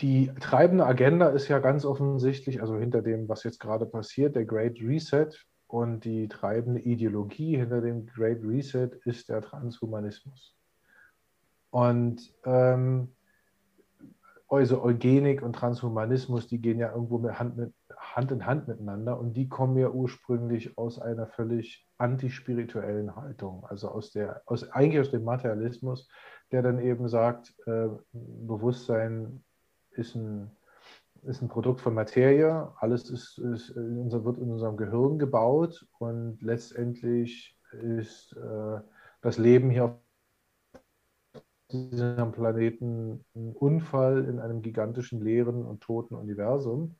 die treibende Agenda ist ja ganz offensichtlich, also hinter dem, was jetzt gerade passiert, der Great Reset. Und die treibende Ideologie hinter dem Great Reset ist der Transhumanismus. Und ähm, also Eugenik und Transhumanismus, die gehen ja irgendwo mit Hand, mit Hand in Hand miteinander. Und die kommen ja ursprünglich aus einer völlig antispirituellen Haltung, also aus der, aus, eigentlich aus dem Materialismus, der dann eben sagt, äh, Bewusstsein ist ein, ist ein Produkt von Materie, alles ist, ist in unser, wird in unserem Gehirn gebaut und letztendlich ist äh, das Leben hier auf diesem Planeten ein Unfall in einem gigantischen, leeren und toten Universum.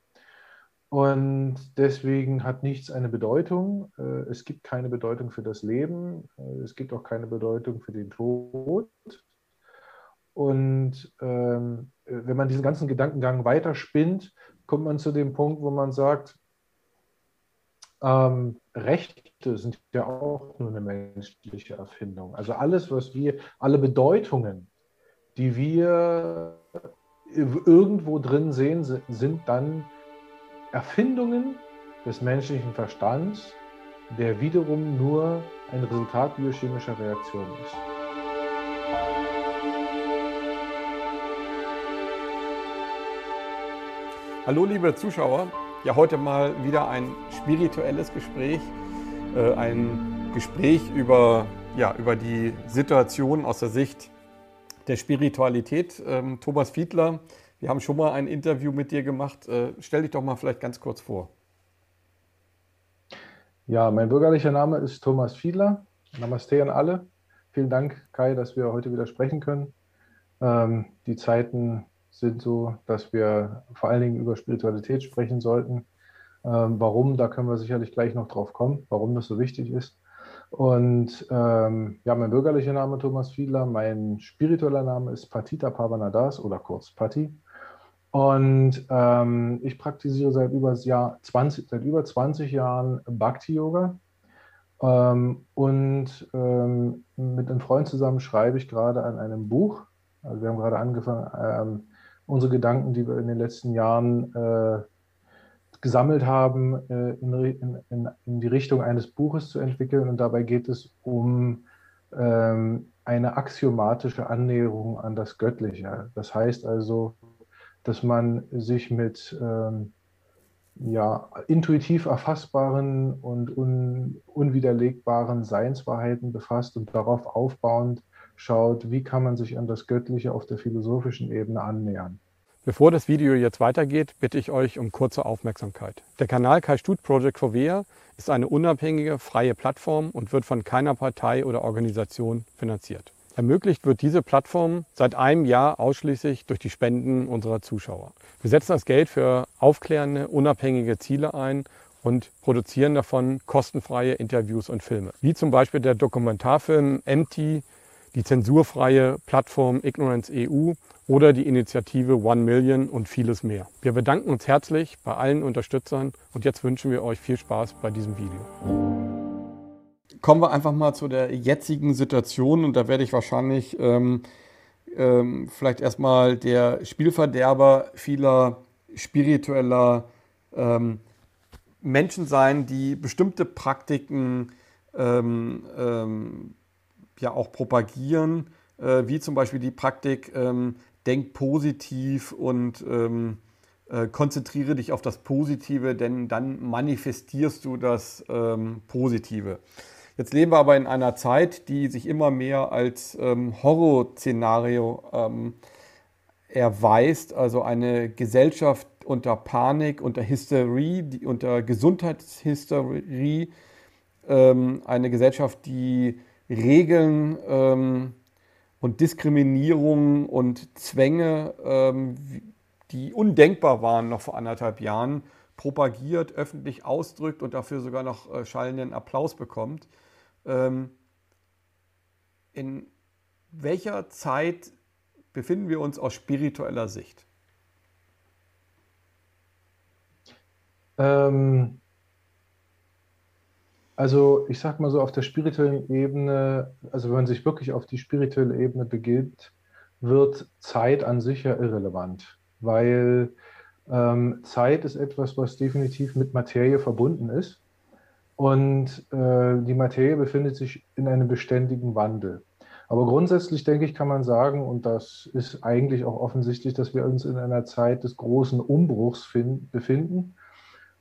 Und deswegen hat nichts eine Bedeutung. Äh, es gibt keine Bedeutung für das Leben. Äh, es gibt auch keine Bedeutung für den Tod. Und ähm, wenn man diesen ganzen Gedankengang weiterspinnt, kommt man zu dem Punkt, wo man sagt, ähm, Rechte sind ja auch nur eine menschliche Erfindung. Also alles, was wir, alle Bedeutungen, die wir irgendwo drin sehen, sind dann Erfindungen des menschlichen Verstands, der wiederum nur ein Resultat biochemischer Reaktionen ist. Hallo liebe Zuschauer, ja heute mal wieder ein spirituelles Gespräch, äh, ein Gespräch über, ja, über die Situation aus der Sicht der Spiritualität. Ähm, Thomas Fiedler, wir haben schon mal ein Interview mit dir gemacht. Äh, stell dich doch mal vielleicht ganz kurz vor. Ja, mein bürgerlicher Name ist Thomas Fiedler. Namaste an alle. Vielen Dank, Kai, dass wir heute wieder sprechen können. Ähm, die Zeiten sind so, dass wir vor allen Dingen über Spiritualität sprechen sollten. Ähm, warum, da können wir sicherlich gleich noch drauf kommen, warum das so wichtig ist. Und ähm, ja, mein bürgerlicher Name Thomas Fiedler, mein spiritueller Name ist Patita Pavanadas oder kurz Patti. Und ähm, ich praktiziere seit über, Jahr 20, seit über 20 Jahren Bhakti-Yoga. Ähm, und ähm, mit einem Freund zusammen schreibe ich gerade an einem Buch. Also wir haben gerade angefangen, ähm, unsere Gedanken, die wir in den letzten Jahren äh, gesammelt haben, äh, in, in, in, die Richtung eines Buches zu entwickeln. Und dabei geht es um ähm, eine axiomatische Annäherung an das Göttliche. Das heißt also, dass man sich mit ähm, ja, intuitiv erfassbaren und un, unwiderlegbaren Seinswahrheiten befasst und darauf aufbauend schaut, wie kann man sich an das Göttliche auf der philosophischen Ebene annähern. Bevor das Video jetzt weitergeht, bitte ich euch um kurze Aufmerksamkeit. Der Kanal Kai Stut Project for VEA ist eine unabhängige, freie Plattform und wird von keiner Partei oder Organisation finanziert. Ermöglicht wird diese Plattform seit einem Jahr ausschließlich durch die Spenden unserer Zuschauer. Wir setzen das Geld für aufklärende, unabhängige Ziele ein und produzieren davon kostenfreie Interviews und Filme. Wie zum Beispiel der Dokumentarfilm Empty die zensurfreie Plattform Ignorance EU oder die Initiative One Million und vieles mehr. Wir bedanken uns herzlich bei allen Unterstützern und jetzt wünschen wir euch viel Spaß bei diesem Video. Kommen wir einfach mal zu der jetzigen Situation und da werde ich wahrscheinlich ähm, ähm, vielleicht erstmal der Spielverderber vieler spiritueller ähm, Menschen sein, die bestimmte Praktiken ähm, ähm, ja auch propagieren, äh, wie zum Beispiel die Praktik ähm, Denk positiv und ähm, äh, konzentriere dich auf das Positive, denn dann manifestierst du das ähm, Positive. Jetzt leben wir aber in einer Zeit, die sich immer mehr als ähm, Horrorszenario ähm, erweist, also eine Gesellschaft unter Panik, unter Hysterie, die, unter Gesundheitshysterie, ähm, eine Gesellschaft, die Regeln ähm, und Diskriminierung und Zwänge, ähm, die undenkbar waren noch vor anderthalb Jahren, propagiert, öffentlich ausdrückt und dafür sogar noch äh, schallenden Applaus bekommt. Ähm, in welcher Zeit befinden wir uns aus spiritueller Sicht? Ähm, also ich sag mal so, auf der spirituellen Ebene, also wenn man sich wirklich auf die spirituelle Ebene begibt, wird Zeit an sich ja irrelevant. weil ähm, Zeit ist etwas, was definitiv mit Materie verbunden ist. Und äh, die Materie befindet sich in einem beständigen Wandel. Aber grundsätzlich denke ich, kann man sagen, und das ist eigentlich auch offensichtlich, dass wir uns in einer Zeit des großen Umbruchs find, befinden.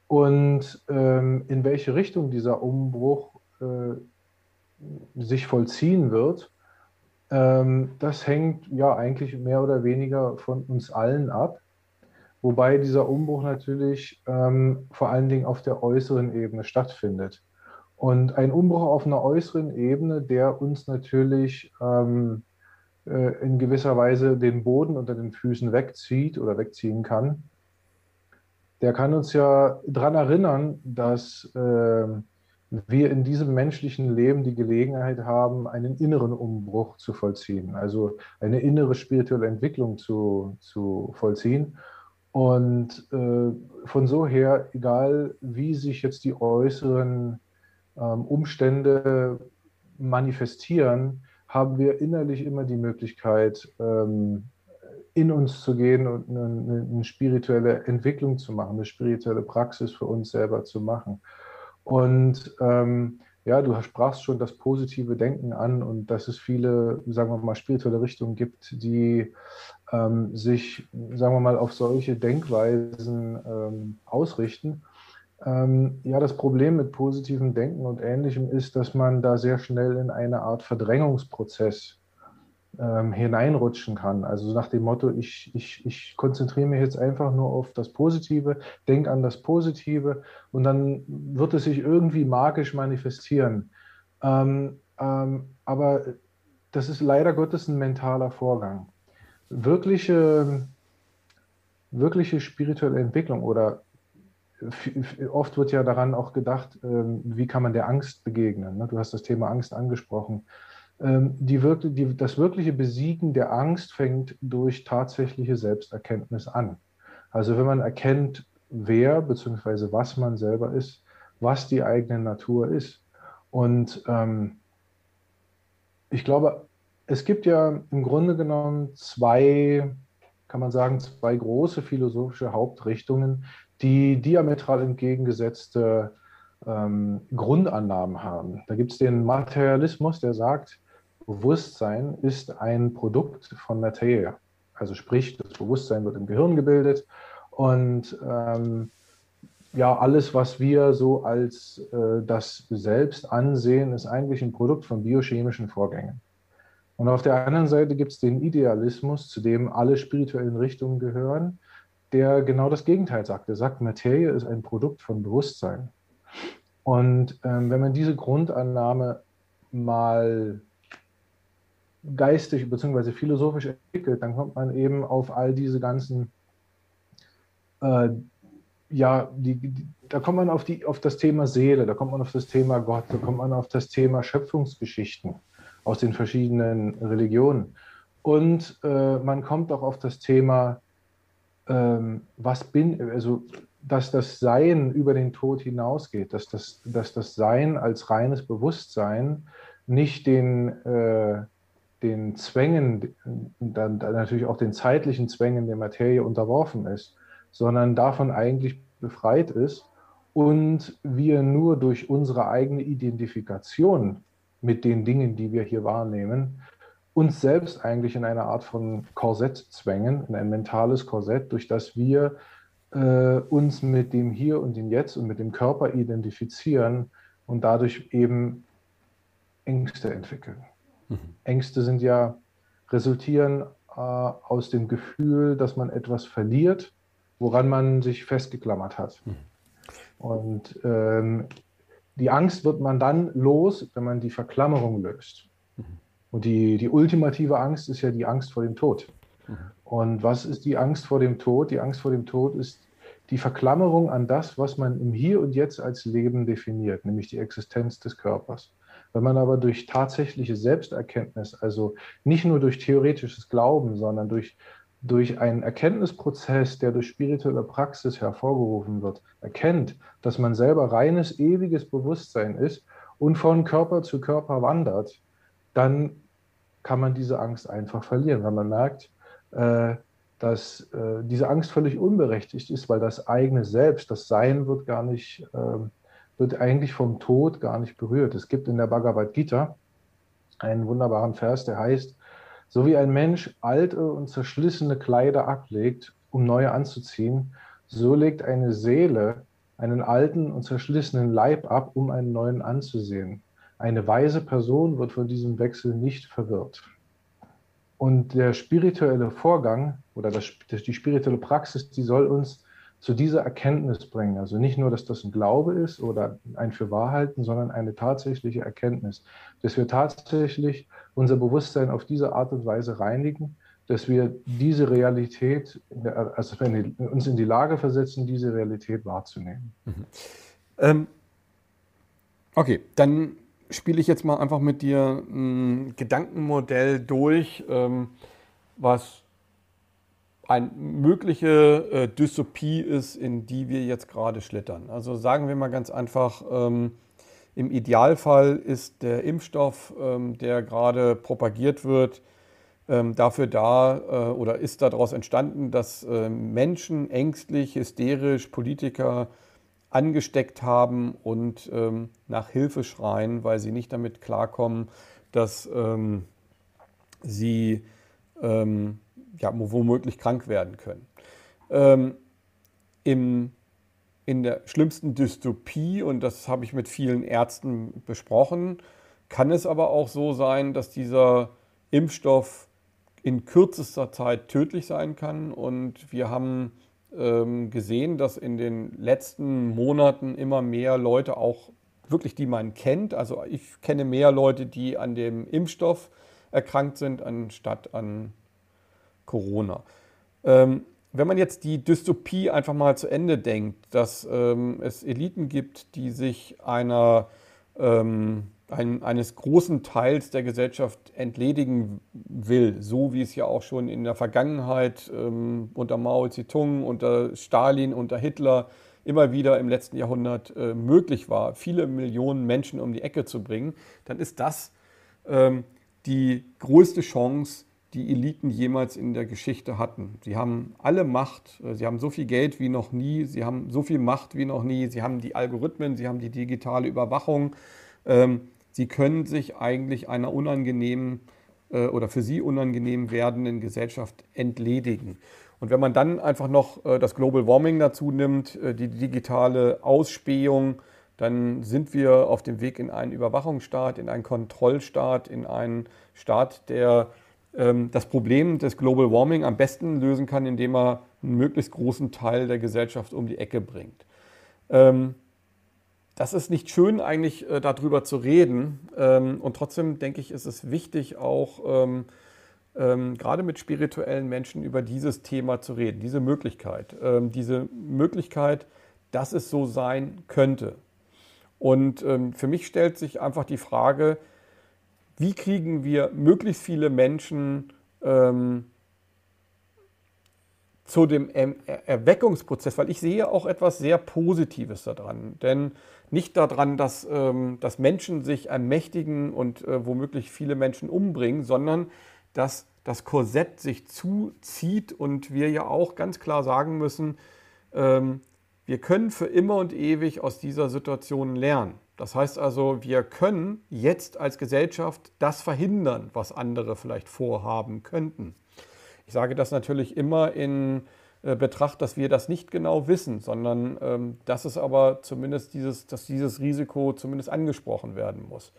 Und ähm, in welche Richtung dieser Umbruch äh, sich vollziehen wird, ähm, das hängt ja eigentlich mehr oder weniger von uns allen ab. Wobei dieser Umbruch natürlich ähm, vor allen Dingen auf der äußeren Ebene stattfindet. Und ein Umbruch auf einer äußeren Ebene, der uns natürlich ähm, äh, in gewisser Weise den Boden unter den Füßen wegzieht oder wegziehen kann, der kann uns ja daran erinnern, dass äh, wir in diesem menschlichen Leben die Gelegenheit haben, einen inneren Umbruch zu vollziehen, also eine innere spirituelle Entwicklung zu, zu vollziehen. Und äh, von so her, egal wie sich jetzt die äußeren ähm, Umstände manifestieren, haben wir innerlich immer die Möglichkeit, ähm, in uns zu gehen und eine, eine, spirituelle Entwicklung zu machen, eine spirituelle Praxis für uns selber zu machen. Und ähm, ja, du sprachst schon das positive Denken an und dass es viele, sagen wir mal, spirituelle Richtungen gibt, die ähm, sich, sagen wir mal, auf solche Denkweisen ähm, ausrichten. Ähm, ja, das Problem mit positivem Denken und Ähnlichem ist, dass man da sehr schnell in eine Art Verdrängungsprozess ähm, hineinrutschen kann. Also nach dem Motto, ich, ich, ich konzentriere mich jetzt einfach nur auf das Positive, denke an das Positive und dann wird es sich irgendwie magisch manifestieren. Ähm, ähm, aber das ist leider Gottes ein mentaler Vorgang. Wirkliche, wirkliche spirituelle Entwicklung oder oft wird ja daran auch gedacht, ähm, wie kann man der Angst begegnen. Ne? Du hast das Thema Angst angesprochen. Ähm, die, die, das wirkliche Besiegen der Angst fängt durch tatsächliche Selbsterkenntnis an. Also wenn man erkennt, wer bzw. was man selber ist, was die eigene Natur ist. Und ähm, ich glaube, es gibt ja im Grunde genommen zwei, kann man sagen, zwei große philosophische Hauptrichtungen, die diametral entgegengesetzte ähm, Grundannahmen haben. Da gibt es den Materialismus, der sagt, Bewusstsein ist ein Produkt von Materie. Also sprich, das Bewusstsein wird im Gehirn gebildet und ähm, ja, alles, was wir so als äh, das Selbst ansehen, ist eigentlich ein Produkt von biochemischen Vorgängen. Und auf der anderen Seite gibt es den Idealismus, zu dem alle spirituellen Richtungen gehören, der genau das Gegenteil sagt. Er sagt, Materie ist ein Produkt von Bewusstsein. Und ähm, wenn man diese Grundannahme mal geistig bzw. philosophisch entwickelt, dann kommt man eben auf all diese ganzen, äh, ja, die, die, da kommt man auf, die, auf das Thema Seele, da kommt man auf das Thema Gott, da kommt man auf das Thema Schöpfungsgeschichten aus den verschiedenen Religionen. Und äh, man kommt auch auf das Thema, ähm, was bin, also dass das Sein über den Tod hinausgeht, dass das, dass das Sein als reines Bewusstsein nicht den, äh, den Zwängen, dann, dann natürlich auch den zeitlichen Zwängen der Materie unterworfen ist, sondern davon eigentlich befreit ist und wir nur durch unsere eigene Identifikation mit den Dingen, die wir hier wahrnehmen, uns selbst eigentlich in eine Art von Korsett zwängen, in ein mentales Korsett, durch das wir äh, uns mit dem Hier und dem Jetzt und mit dem Körper identifizieren und dadurch eben Ängste entwickeln. Ängste sind ja, resultieren äh, aus dem Gefühl, dass man etwas verliert, woran man sich festgeklammert hat. Mhm. Und ähm, die Angst wird man dann los, wenn man die Verklammerung löst. Mhm. Und die, die ultimative Angst ist ja die Angst vor dem Tod. Und was ist die Angst vor dem Tod? Die Angst vor dem Tod ist die Verklammerung an das, was man im Hier und Jetzt als Leben definiert, nämlich die Existenz des Körpers. Wenn man aber durch tatsächliche Selbsterkenntnis, also nicht nur durch theoretisches Glauben, sondern durch, durch einen Erkenntnisprozess, der durch spirituelle Praxis hervorgerufen wird, erkennt, dass man selber reines, ewiges Bewusstsein ist und von Körper zu Körper wandert, dann kann man diese Angst einfach verlieren, weil man merkt, äh, dass äh, diese Angst völlig unberechtigt ist, weil das eigene Selbst, das Sein wird gar nicht, äh, wird eigentlich vom Tod gar nicht berührt. Es gibt in der Bhagavad Gita einen wunderbaren Vers, der heißt, so wie ein Mensch alte und zerschlissene Kleider ablegt, um neue anzuziehen, so legt eine Seele einen alten und zerschlissenen Leib ab, um einen neuen anzusehen. Eine weise Person wird von diesem Wechsel nicht verwirrt. Und der spirituelle Vorgang oder das, die spirituelle Praxis, die soll uns zu dieser Erkenntnis bringen. Also nicht nur, dass das ein Glaube ist oder ein Fürwahrhalten, sondern eine tatsächliche Erkenntnis, dass wir tatsächlich unser Bewusstsein auf diese Art und Weise reinigen, dass wir diese Realität, also uns in die Lage versetzen, diese Realität wahrzunehmen. Mhm. Ähm, okay, dann spiele ich jetzt mal einfach mit dir ein Gedankenmodell durch, ähm, was eine mögliche äh, Dystopie ist, in die wir jetzt gerade schlittern. Also sagen wir mal ganz einfach, ähm, im Idealfall ist der Impfstoff, ähm, der gerade propagiert wird, ähm, dafür da äh, oder ist daraus entstanden, dass äh, Menschen ängstlich, hysterisch, Politiker angesteckt haben und ähm, nach Hilfe schreien, weil sie nicht damit klarkommen, dass ähm, sie ähm, ja, womöglich krank werden können. Ähm, Im, in der schlimmsten Dystopie, und das habe ich mit vielen Ärzten besprochen, kann es aber auch so sein, dass dieser Impfstoff in kürzester Zeit tödlich sein kann. Und wir haben ähm, gesehen, dass in den letzten Monaten immer mehr Leute auch wirklich, die man kennt, also ich kenne mehr Leute, die an dem Impfstoff erkrankt sind, anstatt an Corona. Ähm, wenn man jetzt die Dystopie einfach mal zu Ende denkt, dass ähm, es Eliten gibt, die sich einer, ähm, ein, eines großen Teils der Gesellschaft entledigen will, so wie es ja auch schon in der Vergangenheit ähm, unter Mao Zedong, unter Stalin, unter Hitler immer wieder im letzten Jahrhundert äh, möglich war, viele Millionen Menschen um die Ecke zu bringen, dann ist das ähm, die größte Chance, die Eliten jemals in der Geschichte hatten. Sie haben alle Macht, äh, sie haben so viel Geld wie noch nie, sie haben so viel Macht wie noch nie, sie haben die Algorithmen, sie haben die digitale Überwachung. Ähm, sie können sich eigentlich einer unangenehmen äh, oder für sie unangenehm werdenden Gesellschaft entledigen. Und wenn man dann einfach noch äh, das Global Warming dazu nimmt, die digitale Ausspähung, dann sind wir auf dem Weg in einen Überwachungsstaat, in einen Kontrollstaat, in einen Staat, der das Problem des Global Warming am besten lösen kann, indem er einen möglichst großen Teil der Gesellschaft um die Ecke bringt. Ähm, das ist nicht schön, eigentlich äh, darüber zu reden. Ähm, und trotzdem denke ich, ist es wichtig, auch gerade mit spirituellen Menschen über dieses Thema zu reden, diese Möglichkeit. diese Möglichkeit, dass es so sein könnte. Und für mich stellt sich einfach die Frage, wie kriegen wir möglichst viele Menschen ähm, zu dem er Erweckungsprozess, weil ich sehe auch etwas sehr Positives daran. Denn nicht daran, dass, ähm, dass Menschen sich ermächtigen und äh, womöglich viele Menschen umbringen, sondern dass das Korsett sich zuzieht und wir ja auch ganz klar sagen müssen, ähm, wir können für immer und ewig aus dieser Situation lernen. Das heißt also, wir können jetzt als Gesellschaft das verhindern, was andere vielleicht vorhaben könnten. Ich sage das natürlich immer in äh, Betracht, dass wir das nicht genau wissen, sondern ähm, dass es aber zumindest dieses, dass dieses Risiko zumindest angesprochen werden muss.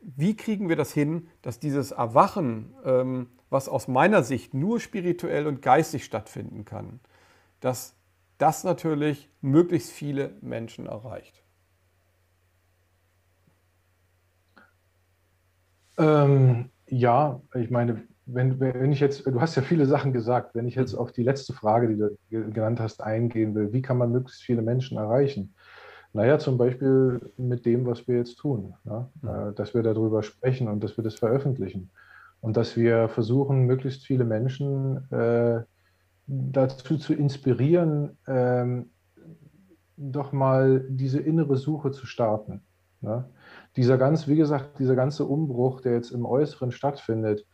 Wie kriegen wir das hin, dass dieses Erwachen, ähm, was aus meiner Sicht nur spirituell und geistig stattfinden kann, dass das natürlich möglichst viele Menschen erreicht? Ähm, ja, ich meine, wenn, wenn ich jetzt, du hast ja viele Sachen gesagt, wenn ich jetzt auf die letzte Frage, die du genannt hast, eingehen will, wie kann man möglichst viele Menschen erreichen? Naja, zum Beispiel mit dem, was wir jetzt tun, ja? Mhm. dass wir darüber sprechen und dass wir das veröffentlichen und dass wir versuchen, möglichst viele Menschen äh, dazu zu inspirieren, ähm, doch mal diese innere Suche zu starten. Ja? Dieser ganz, wie gesagt, dieser ganze Umbruch, der jetzt im Äußeren stattfindet,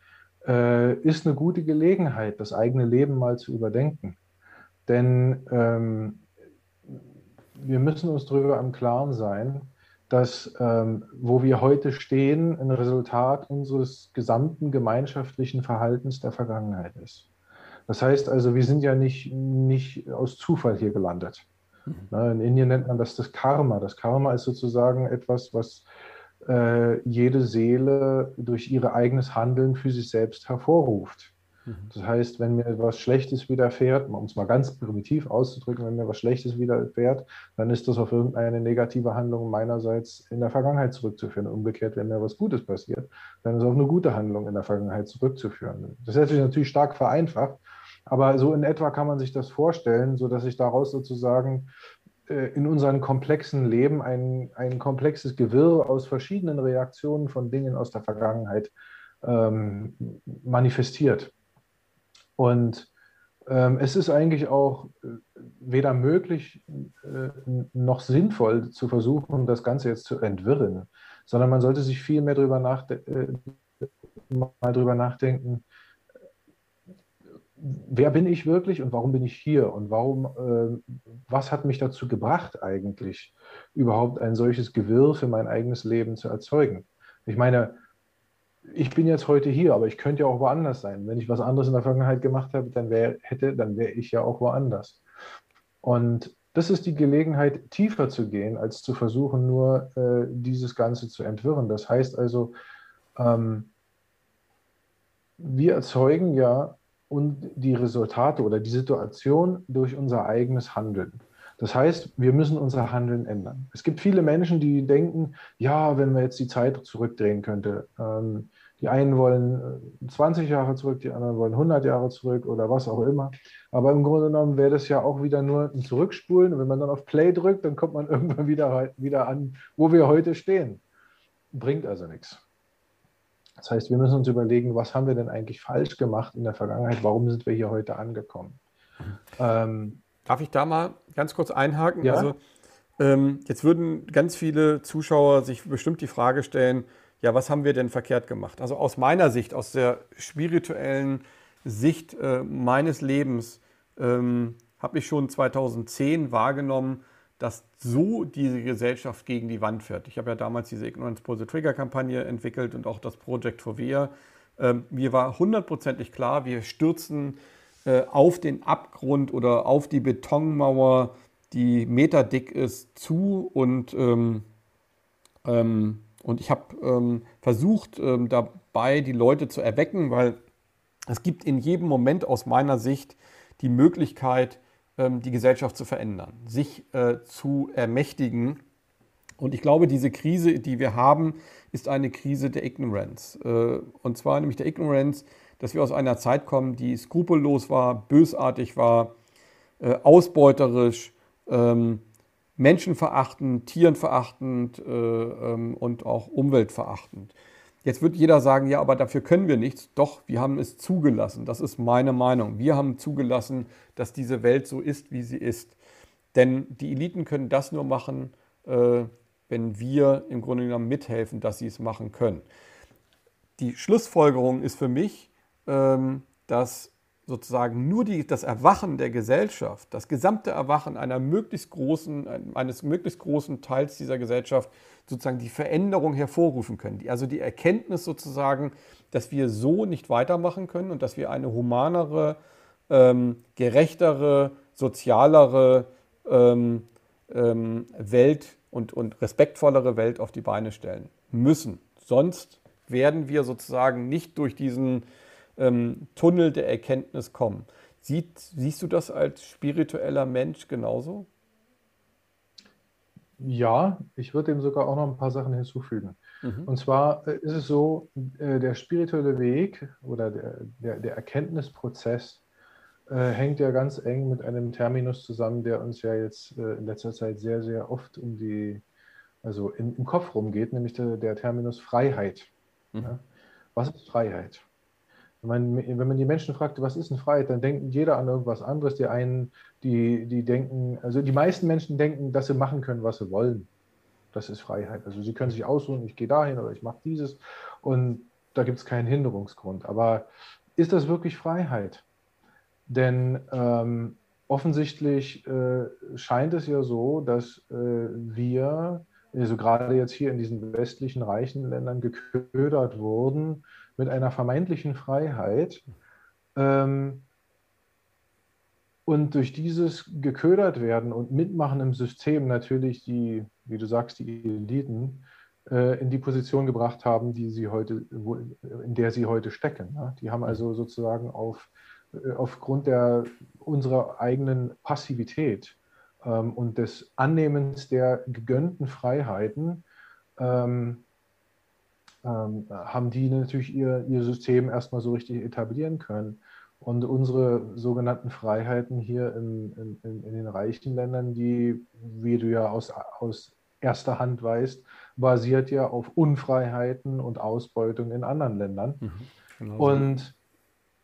äh, ist eine gute Gelegenheit, das eigene Leben mal zu überdenken. Denn ähm, wir müssen uns darüber im Klaren sein, dass ähm, wo wir heute stehen, ein Resultat unseres gesamten gemeinschaftlichen Verhaltens der Vergangenheit ist. Das heißt also, wir sind ja nicht, nicht aus Zufall hier gelandet. Ne, in Indien nennt man das das Karma. Das Karma ist sozusagen etwas, was äh, jede Seele durch ihr eigenes Handeln für sich selbst hervorruft. Mhm. Das heißt, wenn mir etwas Schlechtes widerfährt, um es mal ganz primitiv auszudrücken, wenn mir etwas Schlechtes widerfährt, dann ist das auf irgendeine negative Handlung meinerseits in der Vergangenheit zurückzuführen. Umgekehrt, wenn mir was Gutes passiert, dann ist es auf eine gute Handlung in der Vergangenheit zurückzuführen. Das ist natürlich stark vereinfacht, aber so in etwa kann man sich das vorstellen, sodass sich daraus sozusagen äh, in unserem komplexen Leben ein, ein komplexes Gewirr aus verschiedenen Reaktionen von Dingen aus der Vergangenheit ähm, manifestiert. Und ähm, es ist eigentlich auch äh, weder möglich äh, noch sinnvoll zu versuchen, das Ganze jetzt zu entwirren, sondern man sollte sich viel mehr darüber, nachde äh, mal darüber nachdenken, wer bin ich wirklich und warum bin ich hier und warum, äh, was hat mich dazu gebracht eigentlich, überhaupt ein solches Gewirr für mein eigenes Leben zu erzeugen? Ich meine, ich bin jetzt heute hier, aber ich könnte ja auch woanders sein. Wenn ich was anderes in der Vergangenheit gemacht habe, dann wär, hätte, dann wäre ich ja auch woanders. Und das ist die Gelegenheit, tiefer zu gehen, als zu versuchen, nur äh, dieses Ganze zu entwirren. Das heißt also, ähm, wir erzeugen ja und die Resultate oder die Situation durch unser eigenes Handeln. Das heißt, wir müssen unser Handeln ändern. Es gibt viele Menschen, die denken, ja, wenn man jetzt die Zeit zurückdrehen könnte. Ähm, die einen wollen 20 äh, Jahre zurück, die anderen wollen 100 Jahre zurück oder was auch immer. Aber im Grunde genommen wäre das ja auch wieder nur ein Zurückspulen. Und wenn man dann auf Play drückt, dann kommt man irgendwann wieder, wieder an, wo wir heute stehen. Bringt also nichts. Das heißt, wir müssen uns überlegen, was haben wir denn eigentlich falsch gemacht in der Vergangenheit? Warum sind wir hier heute angekommen? Ähm, Darf ich da mal ganz kurz einhaken? Ja? Also, ähm, jetzt würden ganz viele Zuschauer sich bestimmt die Frage stellen, ja, was haben wir denn verkehrt gemacht? Also aus meiner Sicht, aus der spirituellen Sicht äh, meines Lebens, ähm, habe ich schon 2010 wahrgenommen, dass so diese Gesellschaft gegen die Wand fährt. Ich habe ja damals diese Ignorance the Trigger Kampagne entwickelt und auch das Project for Via. Ähm, mir war hundertprozentig klar, wir stürzen äh, auf den Abgrund oder auf die Betonmauer, die meterdick ist, zu und, ähm, ähm, und ich habe ähm, versucht, ähm, dabei die Leute zu erwecken, weil es gibt in jedem Moment aus meiner Sicht die Möglichkeit, die Gesellschaft zu verändern, sich äh, zu ermächtigen. Und ich glaube, diese Krise, die wir haben, ist eine Krise der Ignorance. Äh, und zwar nämlich der Ignorance, dass wir aus einer Zeit kommen, die skrupellos war, bösartig war, äh, ausbeuterisch, ähm, menschenverachtend, tierenverachtend ähm, und auch umweltverachtend. Jetzt wird jeder sagen, ja, aber dafür können wir nichts. Doch, wir haben es zugelassen. Das ist meine Meinung. Wir haben zugelassen, dass diese Welt so ist, wie sie ist. Denn die Eliten können das nur machen, äh, wenn wir im Grunde genommen mithelfen, dass sie es machen können. Die Schlussfolgerung ist für mich, ähm, dass sozusagen nur die, das Erwachen der Gesellschaft, das gesamte Erwachen einer möglichst großen, eines möglichst großen Teils dieser Gesellschaft sozusagen die Veränderung hervorrufen können. Also die Erkenntnis sozusagen, dass wir so nicht weitermachen können und dass wir eine humanere, ähm, gerechtere, sozialere ähm, ähm, Welt und, und respektvollere Welt auf die Beine stellen müssen. Sonst werden wir sozusagen nicht durch diesen ähm, Tunnel der Erkenntnis kommen. Siehst, siehst du das als spiritueller Mensch genauso? Ja, ich würde dem sogar auch noch ein paar Sachen hinzufügen. Mhm. Und zwar äh, ist es so, äh, der spirituelle Weg oder der, der, der Erkenntnisprozess äh, hängt ja ganz eng mit einem Terminus zusammen, der uns ja jetzt äh, in letzter Zeit sehr, sehr oft um die, also in, im Kopf rumgeht, nämlich der, der Terminus Freiheit. Mhm. Ja? Was ist Freiheit? Wenn man, wenn man die Menschen fragt, was ist denn Freiheit, dann denkt jeder an irgendwas anderes. Die einen, die, die denken, also die meisten Menschen denken, dass sie machen können, was sie wollen. Das ist Freiheit. Also sie können sich aussuchen, ich gehe dahin oder ich mache dieses. Und da gibt es keinen Hinderungsgrund. Aber ist das wirklich Freiheit? Denn ähm, offensichtlich äh, scheint es ja so, dass äh, wir, also gerade jetzt hier in diesen westlichen reichen Ländern, geködert wurden mit einer vermeintlichen Freiheit. Ähm, und durch dieses geködert werden und mitmachen im System natürlich die, wie du sagst, die Eliten äh, in die Position gebracht haben, die sie heute, wo, in der sie heute stecken. Ja? Die haben also sozusagen auf, äh, aufgrund der, unserer eigenen Passivität ähm, und des Annehmens der gegönnten Freiheiten ähm, ähm, haben die natürlich ihr, ihr System erstmal so richtig etablieren können. Und unsere sogenannten Freiheiten hier in, in, in den reichen Ländern, die, wie du ja aus, aus erster Hand weißt, basiert ja auf Unfreiheiten und Ausbeutung in anderen Ländern. Mhm, genau und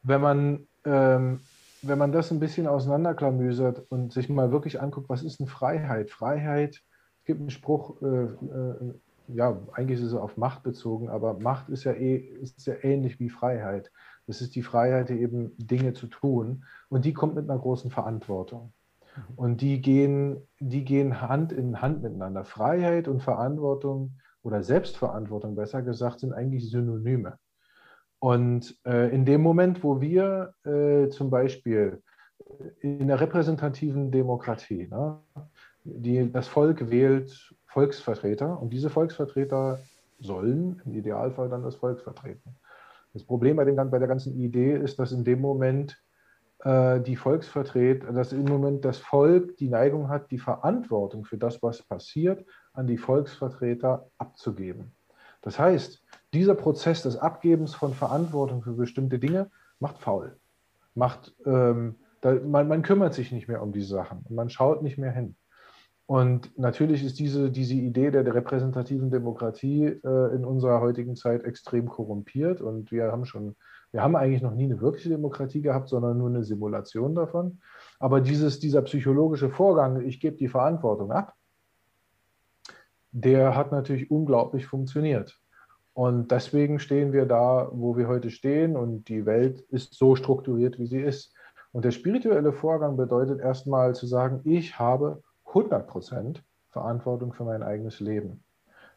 wenn man, ähm, wenn man das ein bisschen auseinanderklamüsert und sich mal wirklich anguckt, was ist eine Freiheit? Freiheit, es gibt einen Spruch, äh, äh, ja, eigentlich ist es auf Macht bezogen, aber Macht ist ja, eh, ist ja ähnlich wie Freiheit. Das ist die Freiheit, eben Dinge zu tun. Und die kommt mit einer großen Verantwortung. Mhm. Und die gehen, die gehen Hand in Hand miteinander. Freiheit und Verantwortung oder Selbstverantwortung, besser gesagt, sind eigentlich Synonyme. Und äh, in dem Moment, wo wir äh, zum Beispiel in der repräsentativen Demokratie, ne, die, das Volk wählt Volksvertreter und diese Volksvertreter sollen im Idealfall dann das Volk vertreten. Das Problem bei, dem, bei der ganzen Idee ist, dass in dem Moment äh, die Volksvertreter, dass im Moment das Volk die Neigung hat, die Verantwortung für das, was passiert, an die Volksvertreter abzugeben. Das heißt, dieser Prozess des Abgebens von Verantwortung für bestimmte Dinge macht faul. Macht, ähm, da, man, man kümmert sich nicht mehr um diese Sachen und man schaut nicht mehr hin. Und natürlich ist diese, diese Idee der, repräsentativen Demokratie äh, in unserer heutigen Zeit extrem korrumpiert. Und wir haben schon, wir haben eigentlich noch nie eine wirkliche Demokratie gehabt, sondern nur eine Simulation davon. Aber dieses, dieser psychologische Vorgang, ich gebe die Verantwortung ab, der hat natürlich unglaublich funktioniert. Und deswegen stehen wir da, wo wir heute stehen. Und die Welt ist so strukturiert, wie sie ist. Und der spirituelle Vorgang bedeutet erstmal zu sagen, ich habe 100% Verantwortung für mein eigenes Leben.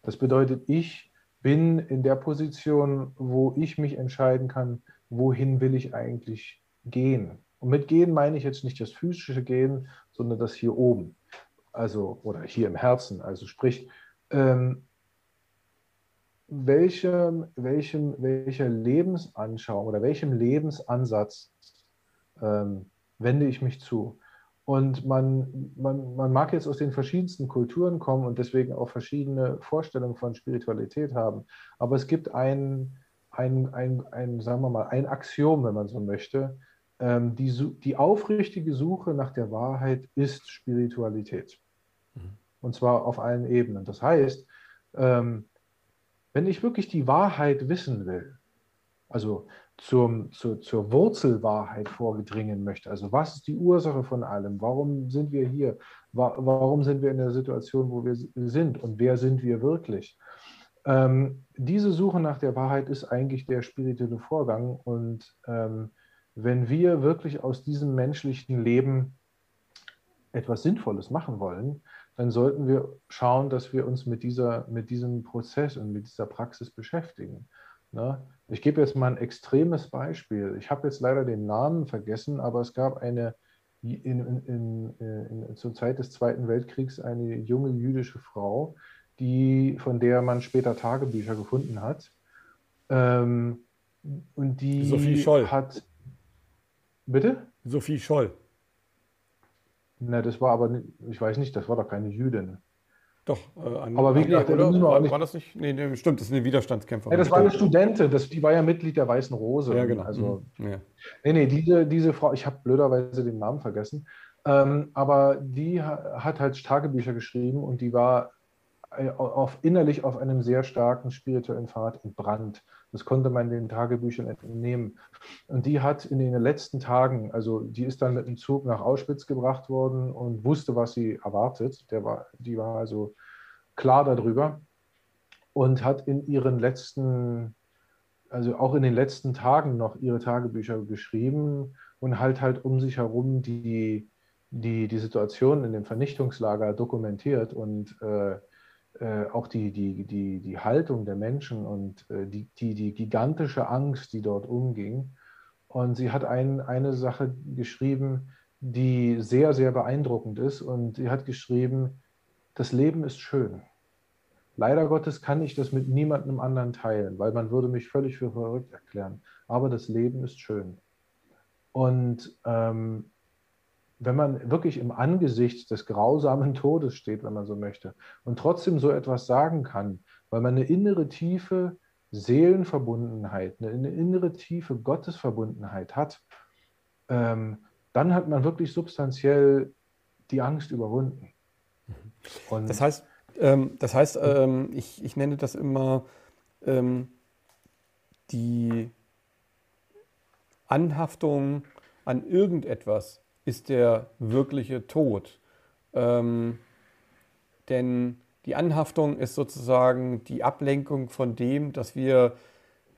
Das bedeutet, ich bin in der Position, wo ich mich entscheiden kann, wohin will ich eigentlich gehen. Und mit gehen meine ich jetzt nicht das physische Gehen, sondern das hier oben, also oder hier im Herzen. Also sprich, ähm, welchem, welchem, welcher Lebensanschauung oder welchem Lebensansatz ähm, wende ich mich zu? Und man, man, man mag jetzt aus den verschiedensten Kulturen kommen und deswegen auch verschiedene Vorstellungen von Spiritualität haben. Aber es gibt ein, ein, ein, ein sagen wir mal, ein Axiom, wenn man so möchte. Ähm, die, die aufrichtige Suche nach der Wahrheit ist Spiritualität. Mhm. Und zwar auf allen Ebenen. Das heißt, ähm, wenn ich wirklich die Wahrheit wissen will, also zum, zur, zur Wurzelwahrheit vorgedringen möchte. Also was ist die Ursache von allem? Warum sind wir hier? Warum sind wir in der Situation, wo wir sind? Und wer sind wir wirklich? Ähm, diese Suche nach der Wahrheit ist eigentlich der spirituelle Vorgang. Und ähm, wenn wir wirklich aus diesem menschlichen Leben etwas Sinnvolles machen wollen, dann sollten wir schauen, dass wir uns mit, dieser, mit diesem Prozess und mit dieser Praxis beschäftigen. Ne? Ich gebe jetzt mal ein extremes Beispiel. Ich habe jetzt leider den Namen vergessen, aber es gab eine, in, in, in, zur Zeit des Zweiten Weltkriegs eine junge jüdische Frau, die, von der man später Tagebücher gefunden hat. Ähm, und die Sophie Scholl. hat. Bitte? Sophie Scholl. Na, das war aber, ich weiß nicht, das war doch keine Jüdin. Doch, äh, an, aber wie gesagt, oder? War, war, das nicht? Nee, nee, stimmt, das ist eine Widerstandskämpferin. Ja, das war eine Studentin, das, die war ja Mitglied der Weißen Rose. Ja, genau. Also, mhm. ja. Nee, nee, diese, diese Frau, ich habe blöderweise den Namen vergessen, ähm, aber die hat halt Tagebücher geschrieben und die war auf, innerlich auf einem sehr starken spirituellen Pfad entbrannt. Das konnte man den Tagebüchern entnehmen. Und die hat in den letzten Tagen, also die ist dann mit dem Zug nach Auschwitz gebracht worden und wusste, was sie erwartet. Der war, die war also klar darüber und hat in ihren letzten also auch in den letzten Tagen noch ihre Tagebücher geschrieben und halt halt um sich herum die, die, die Situation in dem Vernichtungslager dokumentiert und äh, äh, auch die, die, die, die Haltung der Menschen und äh, die, die, die gigantische Angst, die dort umging. Und sie hat ein, eine Sache geschrieben, die sehr, sehr beeindruckend ist. Und sie hat geschrieben, das Leben ist schön. Leider Gottes kann ich das mit niemandem anderen teilen, weil man würde mich völlig für verrückt erklären. Aber das Leben ist schön. Und ähm, wenn man wirklich im Angesicht des grausamen Todes steht, wenn man so möchte, und trotzdem so etwas sagen kann, weil man eine innere tiefe Seelenverbundenheit, eine innere tiefe Gottesverbundenheit hat, ähm, dann hat man wirklich substanziell die Angst überwunden. Und das heißt, ähm, das heißt ähm, ich, ich nenne das immer ähm, die Anhaftung an irgendetwas ist der wirkliche Tod. Ähm, denn die Anhaftung ist sozusagen die Ablenkung von dem, dass wir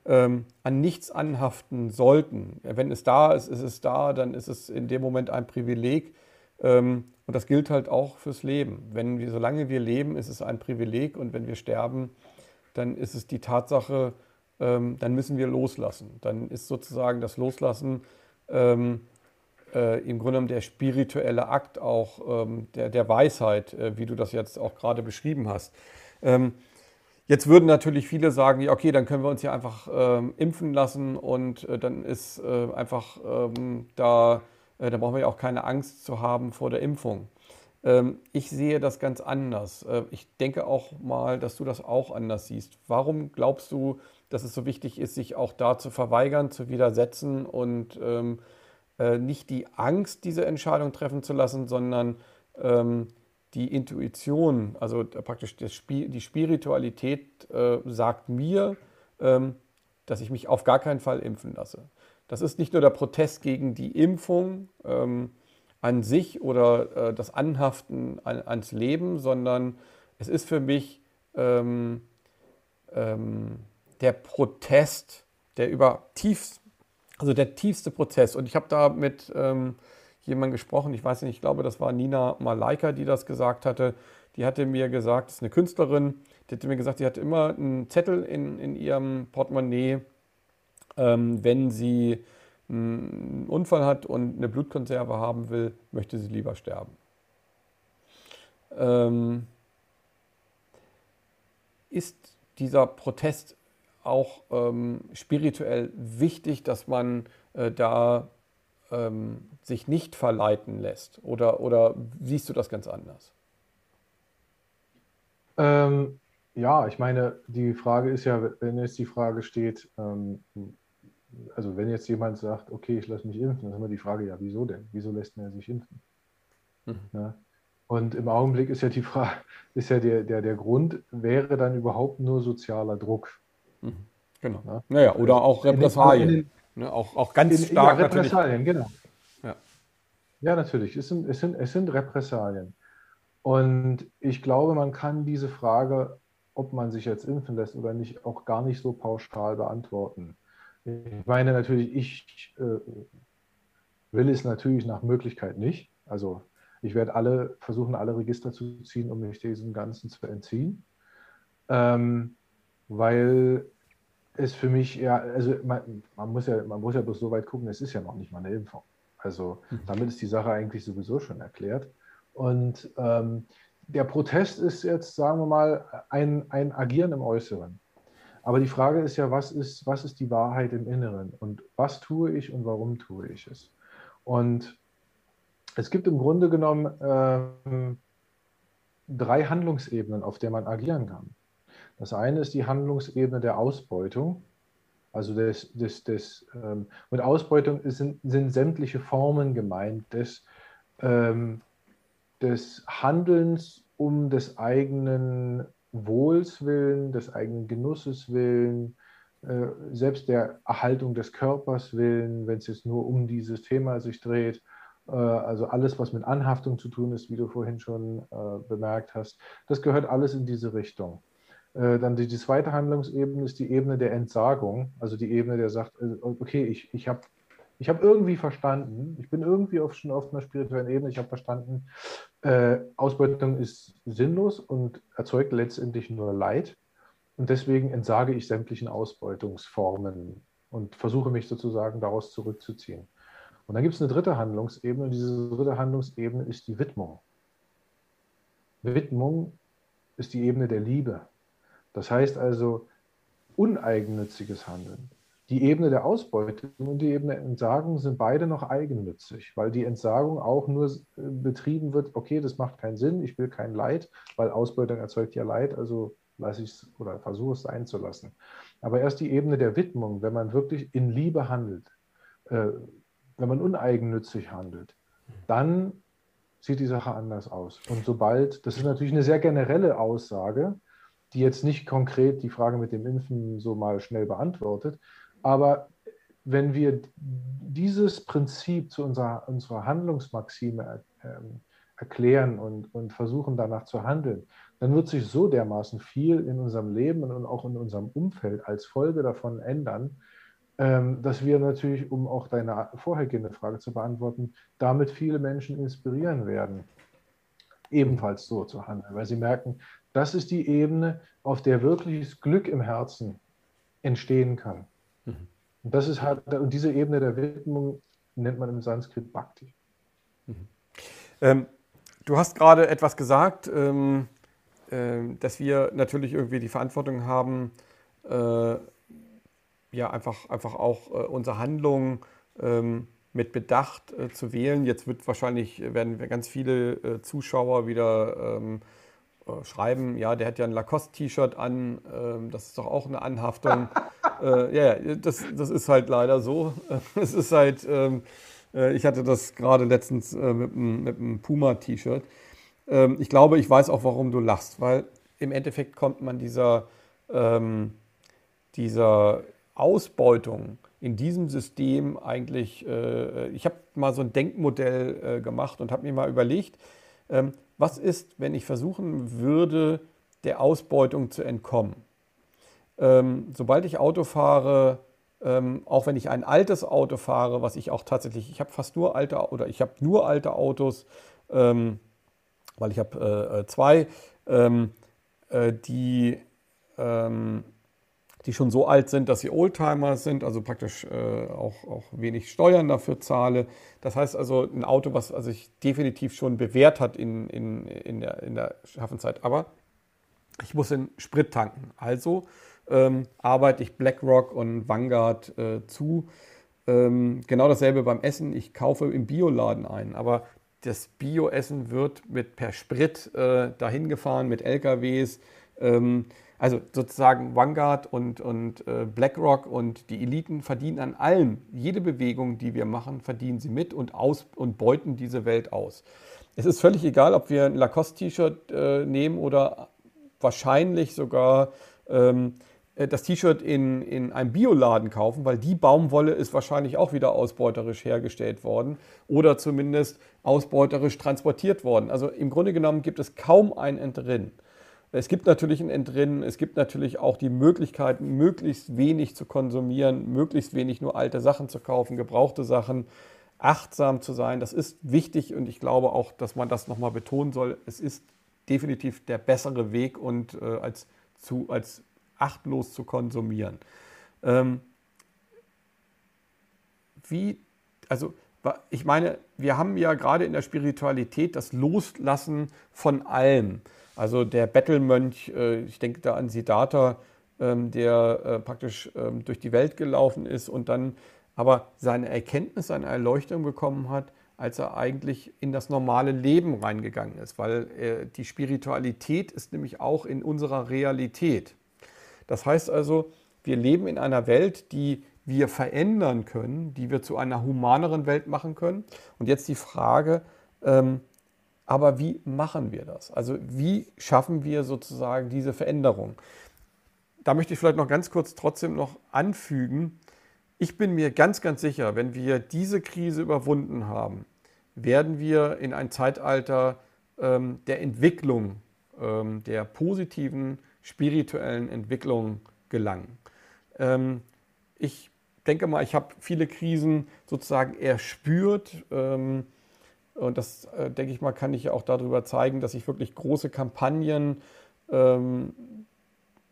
ähm, an nichts anhaften sollten. Wenn es da ist, ist es da, dann ist es in dem Moment ein Privileg. Ähm, und das gilt halt auch fürs Leben. Wenn wir, solange wir leben, ist es ein Privileg und wenn wir sterben, dann ist es die Tatsache, ähm, dann müssen wir loslassen. Dann ist sozusagen das Loslassen ähm, äh, im Grunde genommen der spirituelle Akt auch ähm, der, der Weisheit, äh, wie du das jetzt auch gerade beschrieben hast. Ähm, jetzt würden natürlich viele sagen, ja, okay, dann können wir uns hier einfach ähm, impfen lassen und äh, dann ist äh, einfach ähm, da, äh, da brauchen wir ja auch keine Angst zu haben vor der Impfung. Ähm, ich sehe das ganz anders. Äh, ich denke auch mal, dass du das auch anders siehst. Warum glaubst du, dass es so wichtig ist, sich auch da zu verweigern, zu widersetzen und ähm, äh, nicht die Angst, diese Entscheidung treffen zu lassen, sondern ähm, die Intuition, also praktisch die Spiritualität äh, sagt mir, ähm, dass ich mich auf gar keinen Fall impfen lasse. Das ist nicht nur der Protest gegen die Impfung ähm, an sich oder äh, das Anhaften an, ans Leben, sondern es ist für mich ähm, ähm, der Protest, der über tiefst also der tiefste Prozess. Und ich habe da mit ähm, jemandem gesprochen, ich weiß nicht, ich glaube, das war Nina Malaika, die das gesagt hatte. Die hatte mir gesagt, das ist eine Künstlerin, die hatte mir gesagt, sie hat immer einen Zettel in, in ihrem Portemonnaie, ähm, wenn sie einen Unfall hat und eine Blutkonserve haben will, möchte sie lieber sterben. Ähm, ist dieser Protest auch ähm, spirituell wichtig, dass man äh, da ähm, sich nicht verleiten lässt? Oder, oder siehst du das ganz anders? Ähm, ja, ich meine, die Frage ist ja, wenn jetzt die Frage steht, ähm, also wenn jetzt jemand sagt, okay, ich lasse mich impfen, dann ist immer die Frage, ja, wieso denn? Wieso lässt er sich impfen? Mhm. Ja? Und im Augenblick ist ja die Frage, ist ja der, der, der Grund, wäre dann überhaupt nur sozialer Druck? Mhm. Genau. Ja? Naja, oder auch Repressalien. Ne? auch, auch ganz in, stark ja, Repressalien, natürlich. genau. Ja. ja, natürlich. Es sind, es, sind, es sind Repressalien. Und ich glaube, man kann diese Frage, ob man sich jetzt impfen lässt oder nicht, auch gar nicht so pauschal beantworten. Ich meine natürlich, ich äh, will es natürlich nach Möglichkeit nicht. Also ich werde alle versuchen, alle Register zu ziehen, um mich diesem Ganzen zu entziehen. Ähm, weil es für mich ja, also man, man, muss ja, man muss ja bloß so weit gucken, es ist ja noch nicht mal eine Impfung. Also mhm. damit ist die Sache eigentlich sowieso schon erklärt. Und ähm, der Protest ist jetzt, sagen wir mal, ein, ein Agieren im Äußeren. Aber die Frage ist ja, was ist, was ist die Wahrheit im Inneren? Und was tue ich und warum tue ich es? Und es gibt im Grunde genommen ähm, drei Handlungsebenen, auf der man agieren kann. Das eine ist die Handlungsebene der Ausbeutung. Also des, des, des, ähm, mit Ausbeutung sind, sind sämtliche Formen gemeint des, ähm, des Handelns um des eigenen Wohls willen, des eigenen Genusses willen, äh, selbst der Erhaltung des Körpers willen, wenn es jetzt nur um dieses Thema sich dreht. Äh, also alles, was mit Anhaftung zu tun ist, wie du vorhin schon äh, bemerkt hast, das gehört alles in diese Richtung. Äh, dann die, die, zweite Handlungsebene ist die Ebene der Entsagung, also die Ebene, der sagt, äh, okay, ich, ich habe ich hab irgendwie verstanden, ich bin irgendwie auf, schon auf einer spirituellen Ebene, ich habe verstanden, äh, Ausbeutung ist sinnlos und erzeugt letztendlich nur Leid. Und deswegen entsage ich sämtlichen Ausbeutungsformen und versuche mich sozusagen daraus zurückzuziehen. Und dann gibt es eine dritte Handlungsebene und diese dritte Handlungsebene ist die Widmung. Widmung ist die Ebene der Liebe. Das heißt also uneigennütziges Handeln. Die Ebene der Ausbeutung und die Ebene der Entsagung sind beide noch eigennützig, weil die Entsagung auch nur äh, betrieben wird, okay, das macht keinen Sinn, ich will kein Leid, weil Ausbeutung erzeugt ja Leid, also lasse ich es oder versuche es sein zu lassen. Aber erst die Ebene der Widmung, wenn man wirklich in Liebe handelt, äh, wenn man uneigennützig handelt, dann sieht die Sache anders aus. Und sobald, das ist natürlich eine sehr generelle Aussage, die jetzt nicht konkret die Frage mit dem Impfen so mal schnell beantwortet. Aber wenn wir dieses Prinzip zu unserer, unserer Handlungsmaxime äh, erklären und, und versuchen danach zu handeln, dann wird sich so dermaßen viel in unserem Leben und auch in unserem Umfeld als Folge davon ändern, ähm, dass wir natürlich, um auch deine vorhergehende Frage zu beantworten, damit viele Menschen inspirieren werden, ebenfalls so zu handeln, weil sie merken, das ist die Ebene, auf der wirkliches Glück im Herzen entstehen kann. Mhm. Und das ist halt, und diese Ebene der Widmung nennt man im Sanskrit Bhakti. Mhm. Ähm, du hast gerade etwas gesagt, ähm, äh, dass wir natürlich irgendwie die Verantwortung haben, äh, ja, einfach, einfach auch äh, unsere Handlungen ähm, mit Bedacht äh, zu wählen. Jetzt wird wahrscheinlich, werden ganz viele äh, Zuschauer wieder ähm, äh, schreiben, ja, der hat ja ein Lacoste-T-Shirt an, ähm, das ist doch auch eine Anhaftung. äh, ja, das, das ist halt leider so. es ist halt, ähm, äh, ich hatte das gerade letztens äh, mit einem Puma-T-Shirt. Ähm, ich glaube, ich weiß auch, warum du lachst, weil im Endeffekt kommt man dieser, ähm, dieser Ausbeutung in diesem System eigentlich, äh, ich habe mal so ein Denkmodell äh, gemacht und habe mir mal überlegt, ähm, was ist, wenn ich versuchen würde, der Ausbeutung zu entkommen? Ähm, sobald ich Auto fahre, ähm, auch wenn ich ein altes Auto fahre, was ich auch tatsächlich, ich habe fast nur alte oder ich habe nur alte Autos, ähm, weil ich habe äh, äh, zwei, ähm, äh, die ähm, die schon so alt sind, dass sie Oldtimer sind, also praktisch äh, auch, auch wenig Steuern dafür zahle. Das heißt also ein Auto, was also sich definitiv schon bewährt hat in, in, in, der, in der Schaffenszeit. Aber ich muss den Sprit tanken. Also ähm, arbeite ich BlackRock und Vanguard äh, zu. Ähm, genau dasselbe beim Essen. Ich kaufe im Bioladen ein, aber das Bioessen wird mit per Sprit äh, dahin gefahren, mit LKWs. Ähm, also sozusagen Vanguard und, und äh, BlackRock und die Eliten verdienen an allem. Jede Bewegung, die wir machen, verdienen sie mit und, aus, und beuten diese Welt aus. Es ist völlig egal, ob wir ein Lacoste-T-Shirt äh, nehmen oder wahrscheinlich sogar ähm, äh, das T-Shirt in, in einem Bioladen kaufen, weil die Baumwolle ist wahrscheinlich auch wieder ausbeuterisch hergestellt worden oder zumindest ausbeuterisch transportiert worden. Also im Grunde genommen gibt es kaum ein Entrinnen. Es gibt natürlich ein Entrinnen, es gibt natürlich auch die Möglichkeit, möglichst wenig zu konsumieren, möglichst wenig nur alte Sachen zu kaufen, gebrauchte Sachen, achtsam zu sein. Das ist wichtig und ich glaube auch, dass man das nochmal betonen soll. Es ist definitiv der bessere Weg und äh, als, zu, als achtlos zu konsumieren. Ähm, wie, also ich meine, wir haben ja gerade in der Spiritualität das Loslassen von allem. Also der Bettelmönch, äh, ich denke da an Siddhartha, ähm, der äh, praktisch ähm, durch die Welt gelaufen ist und dann aber seine Erkenntnis, seine Erleuchtung bekommen hat, als er eigentlich in das normale Leben reingegangen ist, weil äh, die Spiritualität ist nämlich auch in unserer Realität. Das heißt also, wir leben in einer Welt, die wir verändern können, die wir zu einer humaneren Welt machen können. Und jetzt die Frage, ähm, aber wie machen wir das? Also wie schaffen wir sozusagen diese Veränderung? Da möchte ich vielleicht noch ganz kurz trotzdem noch anfügen. Ich bin mir ganz, ganz sicher, wenn wir diese Krise überwunden haben, werden wir in ein Zeitalter ähm, der Entwicklung, ähm, der positiven spirituellen Entwicklung gelangen. Ähm, ich denke mal, ich habe viele Krisen sozusagen erspürt. Ähm, und das, äh, denke ich mal, kann ich auch darüber zeigen, dass ich wirklich große Kampagnen ähm,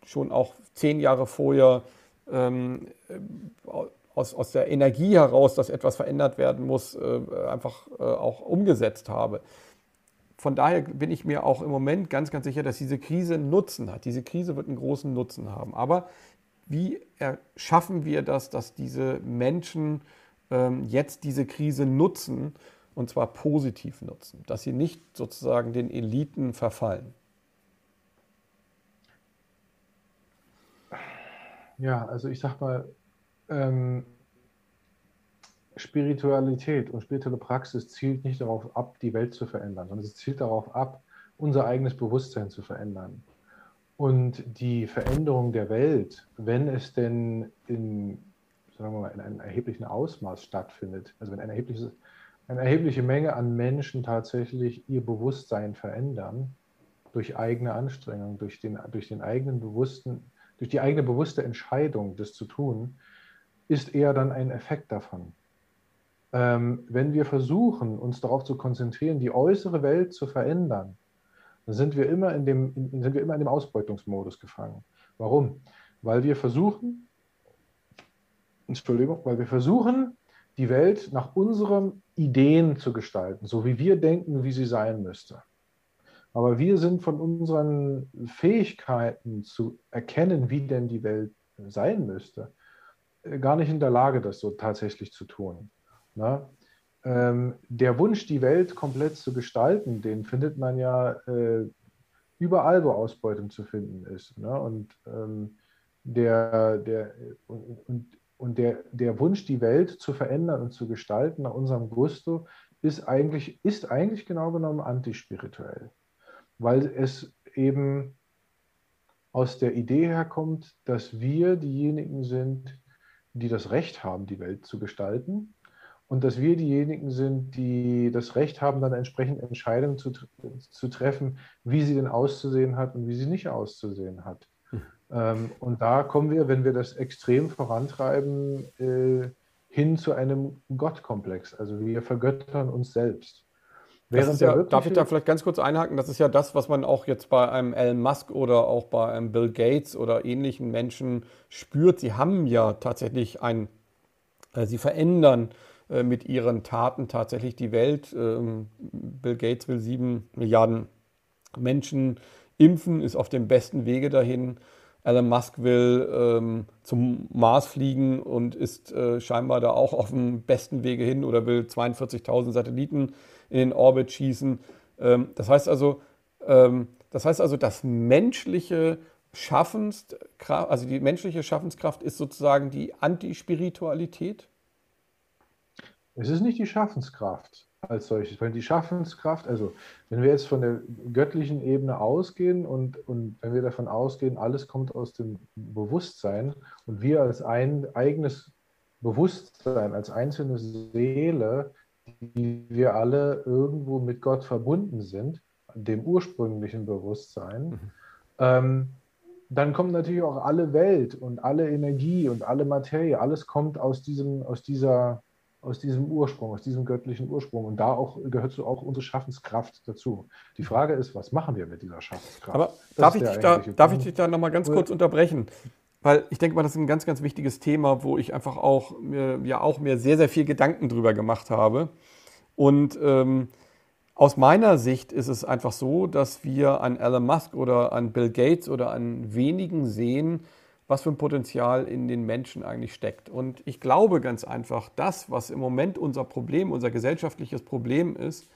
schon auch zehn Jahre vorher ähm, aus, aus der Energie heraus, dass etwas verändert werden muss, äh, einfach äh, auch umgesetzt habe. Von daher bin ich mir auch im Moment ganz, ganz sicher, dass diese Krise Nutzen hat. Diese Krise wird einen großen Nutzen haben. Aber wie schaffen wir das, dass diese Menschen ähm, jetzt diese Krise nutzen und zwar positiv nutzen, dass sie nicht sozusagen den Eliten verfallen? Ja, also ich sag mal, ähm, Spiritualität und spirituelle Praxis zielt nicht darauf ab, die Welt zu verändern, sondern es zielt darauf ab, unser eigenes Bewusstsein zu verändern. Und die Veränderung der Welt, wenn es denn in, sagen wir mal, in einem erheblichen Ausmaß stattfindet, also wenn eine erhebliche, eine erhebliche Menge an Menschen tatsächlich ihr Bewusstsein verändern, durch eigene Anstrengung, durch den, durch den eigenen bewussten, durch die eigene bewusste Entscheidung, das zu tun, ist eher dann ein Effekt davon. Ähm, wenn wir versuchen, uns darauf zu konzentrieren, die äußere Welt zu verändern, dann sind wir immer in dem, in, sind wir immer in dem Ausbeutungsmodus gefangen. Warum? Weil wir versuchen, Entschuldigung, weil wir versuchen, die Welt nach unseren Ideen zu gestalten, so wie wir denken, wie sie sein müsste. Aber wir sind von unseren Fähigkeiten zu erkennen, wie denn die Welt sein müsste, gar nicht in der Lage, das so tatsächlich zu tun. Na? Ähm, der Wunsch, die Welt komplett zu gestalten, den findet man ja äh, überall, wo Ausbeutung zu finden ist. Ne? Und ähm, der, der, und, und, und der, der Wunsch, die Welt zu verändern und zu gestalten nach unserem Gusto, ist eigentlich, ist eigentlich genau genommen antispirituell, weil es eben aus der Idee herkommt, dass wir diejenigen sind, die das Recht haben, die Welt zu gestalten und dass wir diejenigen sind, die das Recht haben, dann entsprechend Entscheidungen zu, zu treffen, wie sie denn auszusehen hat und wie sie nicht auszusehen hat. Hm. Ähm, und da kommen wir, wenn wir das extrem vorantreiben, äh, hin zu einem Gottkomplex. Also wir vergöttern uns selbst. Ja, darf ich da vielleicht ganz kurz einhaken? Das ist ja das, was man auch jetzt bei einem Elon Musk oder auch bei einem Bill Gates oder ähnlichen Menschen spürt. Sie haben ja tatsächlich ein, äh, sie verändern äh, mit ihren Taten tatsächlich die Welt. Ähm, Bill Gates will sieben Milliarden Menschen impfen, ist auf dem besten Wege dahin. Elon Musk will ähm, zum Mars fliegen und ist äh, scheinbar da auch auf dem besten Wege hin oder will 42.000 Satelliten in den Orbit schießen. Ähm, das heißt also, ähm, das heißt also, das menschliche Schaffenskraft, also die menschliche Schaffenskraft ist sozusagen die Antispiritualität? Es ist nicht die Schaffenskraft als solches, weil die Schaffenskraft, also wenn wir jetzt von der göttlichen Ebene ausgehen und, und wenn wir davon ausgehen, alles kommt aus dem Bewusstsein und wir als ein eigenes Bewusstsein, als einzelne Seele, die wir alle irgendwo mit Gott verbunden sind, dem ursprünglichen Bewusstsein, mhm. ähm, dann kommt natürlich auch alle Welt und alle Energie und alle Materie, alles kommt aus, diesem, aus dieser aus diesem Ursprung, aus diesem göttlichen Ursprung. Und da auch, gehört so auch unsere Schaffenskraft dazu. Die Frage ist, was machen wir mit dieser Schaffenskraft? Aber darf ich, dich da, darf ich dich da nochmal ganz kurz unterbrechen? Weil ich denke mal, das ist ein ganz, ganz wichtiges Thema, wo ich einfach auch mir, ja auch mir sehr, sehr viel Gedanken drüber gemacht habe. Und ähm, aus meiner Sicht ist es einfach so, dass wir an Elon Musk oder an Bill Gates oder an wenigen sehen, was für ein Potenzial in den Menschen eigentlich steckt. Und ich glaube ganz einfach, das, was im Moment unser Problem, unser gesellschaftliches Problem ist,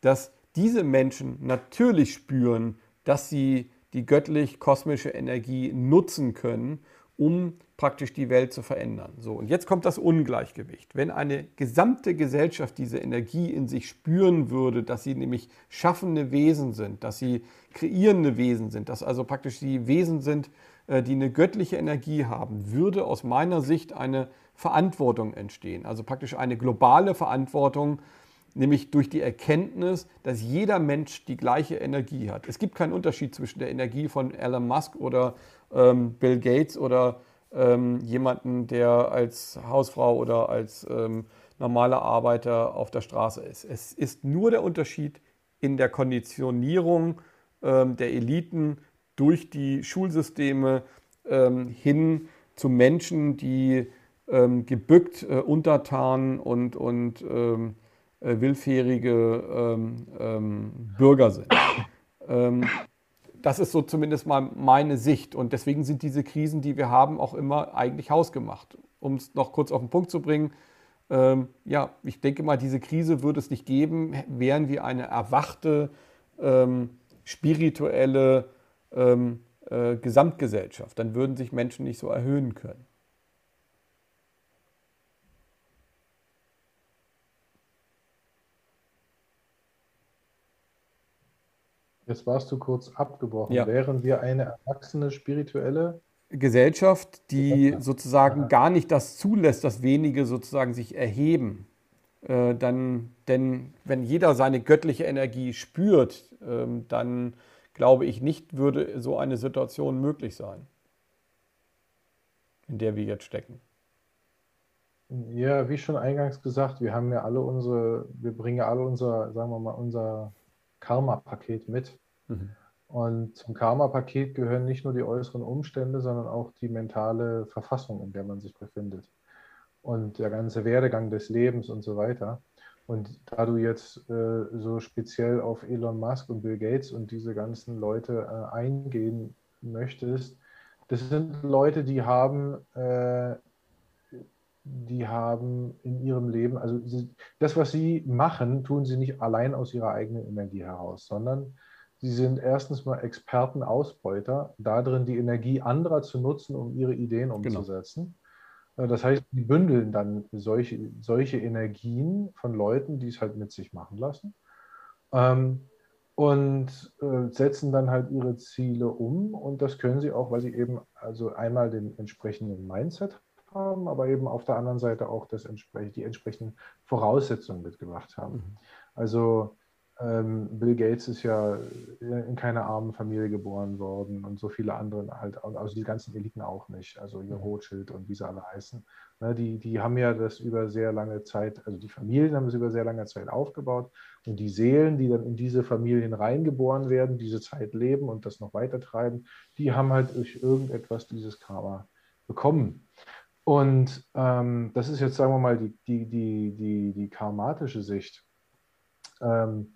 dass diese Menschen natürlich spüren, dass sie die göttlich-kosmische Energie nutzen können, um praktisch die Welt zu verändern. So, und jetzt kommt das Ungleichgewicht. Wenn eine gesamte Gesellschaft diese Energie in sich spüren würde, dass sie nämlich schaffende Wesen sind, dass sie kreierende Wesen sind, dass also praktisch die Wesen sind, die eine göttliche Energie haben, würde aus meiner Sicht eine Verantwortung entstehen. Also praktisch eine globale Verantwortung, nämlich durch die Erkenntnis, dass jeder Mensch die gleiche Energie hat. Es gibt keinen Unterschied zwischen der Energie von Elon Musk oder ähm, Bill Gates oder ähm, jemanden, der als Hausfrau oder als ähm, normaler Arbeiter auf der Straße ist. Es ist nur der Unterschied in der Konditionierung ähm, der Eliten durch die Schulsysteme ähm, hin zu Menschen, die ähm, gebückt, äh, untertan und, und ähm, äh, willfährige ähm, ähm, Bürger sind. Ähm, das ist so zumindest mal meine Sicht. Und deswegen sind diese Krisen, die wir haben, auch immer eigentlich hausgemacht. Um es noch kurz auf den Punkt zu bringen, ja, ich denke mal, diese Krise würde es nicht geben, wären wir eine erwachte, spirituelle ähm, äh, Gesamtgesellschaft. Dann würden sich Menschen nicht so erhöhen können. Jetzt warst du kurz abgebrochen. Ja. Wären wir eine erwachsene spirituelle Gesellschaft, die sozusagen ja. gar nicht das zulässt, dass wenige sozusagen sich erheben, äh, dann, denn wenn jeder seine göttliche Energie spürt, äh, dann glaube ich nicht, würde so eine Situation möglich sein, in der wir jetzt stecken. Ja, wie schon eingangs gesagt, wir haben ja alle unsere, wir bringen ja alle unser, sagen wir mal, unser Karma-Paket mit. Mhm. Und zum Karma-Paket gehören nicht nur die äußeren Umstände, sondern auch die mentale Verfassung, in der man sich befindet. Und der ganze Werdegang des Lebens und so weiter. Und da du jetzt äh, so speziell auf Elon Musk und Bill Gates und diese ganzen Leute äh, eingehen möchtest, das sind Leute, die haben äh, die haben in ihrem Leben, also das, was sie machen, tun sie nicht allein aus ihrer eigenen Energie heraus, sondern sie sind erstens mal Experten, Ausbeuter, darin die Energie anderer zu nutzen, um ihre Ideen genau. umzusetzen. Genau. Das heißt, die bündeln dann solche, solche Energien von Leuten, die es halt mit sich machen lassen. Ähm, und äh, setzen dann halt ihre Ziele um. Und das können sie auch, weil sie eben also einmal den entsprechenden Mindset haben, aber eben auf der anderen Seite auch das entsprech die entsprechenden Voraussetzungen mitgebracht haben. Mhm. Also ähm, Bill Gates ist ja in keiner armen Familie geboren worden und so viele andere halt, also die ganzen Eliten auch nicht, also hier mhm. Rothschild und wie sie alle heißen. Ne, die, die haben ja das über sehr lange Zeit, also die Familien haben es über sehr lange Zeit aufgebaut und die Seelen, die dann in diese Familien reingeboren werden, diese Zeit leben und das noch weiter treiben, die haben halt durch irgendetwas dieses Karma bekommen. Und ähm, das ist jetzt, sagen wir mal, die, die, die, die, die karmatische Sicht. Ähm,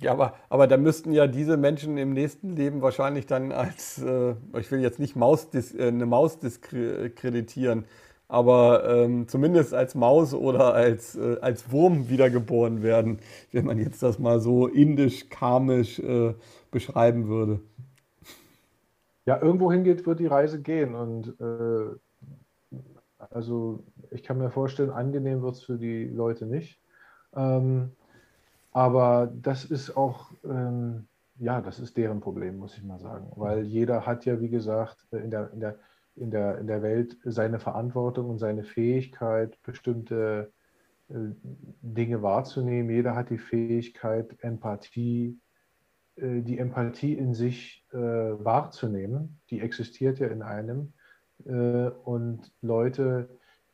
ja, aber, aber da müssten ja diese Menschen im nächsten Leben wahrscheinlich dann als, äh, ich will jetzt nicht Maus äh, eine Maus diskreditieren, aber ähm, zumindest als Maus oder als, äh, als Wurm wiedergeboren werden, wenn man jetzt das mal so indisch, karmisch äh, beschreiben würde. Ja, irgendwo hingeht, wird die Reise gehen und äh, also ich kann mir vorstellen, angenehm wird es für die Leute nicht. Ähm, aber das ist auch, ähm, ja, das ist deren Problem, muss ich mal sagen. Weil jeder hat ja, wie gesagt, in der, in der, in der, in der Welt seine Verantwortung und seine Fähigkeit, bestimmte äh, Dinge wahrzunehmen. Jeder hat die Fähigkeit, Empathie, äh, die Empathie in sich äh, wahrzunehmen. Die existiert ja in einem. Äh, und Leute,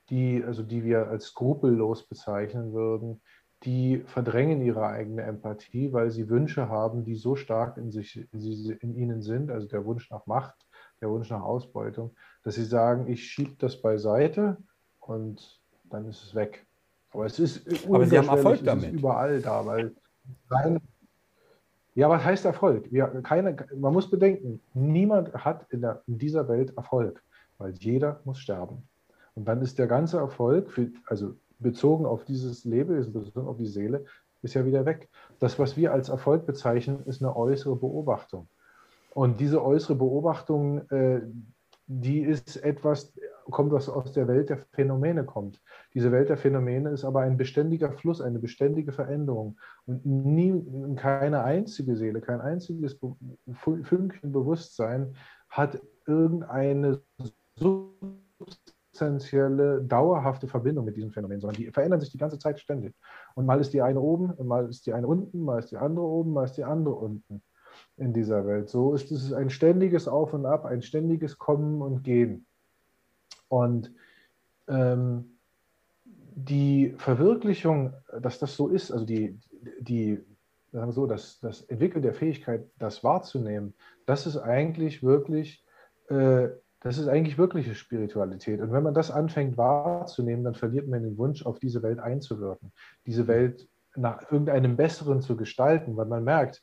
die, also die wir als skrupellos bezeichnen würden, die verdrängen ihre eigene Empathie, weil sie Wünsche haben, die so stark in, sich, in, ihnen sind, also der Wunsch nach Macht, der Wunsch nach Ausbeutung, dass sie sagen, ich schiebe das beiseite und dann ist es weg. Aber es ist Aber sie haben Erfolg damit. überall da, weil rein, ja, was heißt Erfolg? Wir, keine, man muss bedenken, niemand hat in, der, in dieser Welt Erfolg weil jeder muss sterben. Und dann ist der ganze Erfolg, für, also bezogen auf dieses Leben, bezogen auf die Seele, ist ja wieder weg. Das, was wir als Erfolg bezeichnen, ist eine äußere Beobachtung. Und diese äußere Beobachtung, äh, die ist etwas, kommt was aus der Welt der Phänomene kommt. Diese Welt der Phänomene ist aber ein beständiger Fluss, eine beständige Veränderung. Und nie, keine einzige Seele, kein einziges Fünkchen Bewusstsein hat irgendeine Substanz substanzielle, dauerhafte Verbindung mit diesem Phänomen, sondern die verändern sich die ganze Zeit ständig. Und mal ist die eine oben, mal ist die eine unten, mal ist die andere oben, mal ist die andere unten in dieser Welt. So ist es ein ständiges Auf und Ab, ein ständiges Kommen und Gehen. Und ähm, die Verwirklichung, dass das so ist, also die, die sagen wir so, das, das Entwickeln der Fähigkeit, das wahrzunehmen, das ist eigentlich wirklich, äh, das ist eigentlich wirkliche Spiritualität. Und wenn man das anfängt wahrzunehmen, dann verliert man den Wunsch, auf diese Welt einzuwirken, diese Welt nach irgendeinem Besseren zu gestalten, weil man merkt,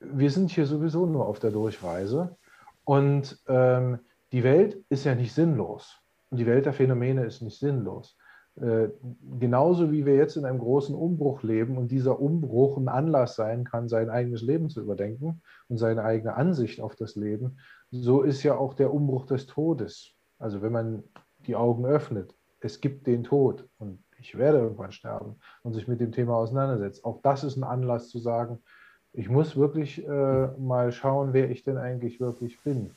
wir sind hier sowieso nur auf der Durchreise und ähm, die Welt ist ja nicht sinnlos. Und die Welt der Phänomene ist nicht sinnlos. Äh, genauso wie wir jetzt in einem großen Umbruch leben und dieser Umbruch ein Anlass sein kann, sein eigenes Leben zu überdenken und seine eigene Ansicht auf das Leben, so ist ja auch der Umbruch des Todes. Also wenn man die Augen öffnet, es gibt den Tod und ich werde irgendwann sterben und sich mit dem Thema auseinandersetzt. Auch das ist ein Anlass zu sagen, ich muss wirklich äh, mal schauen, wer ich denn eigentlich wirklich bin.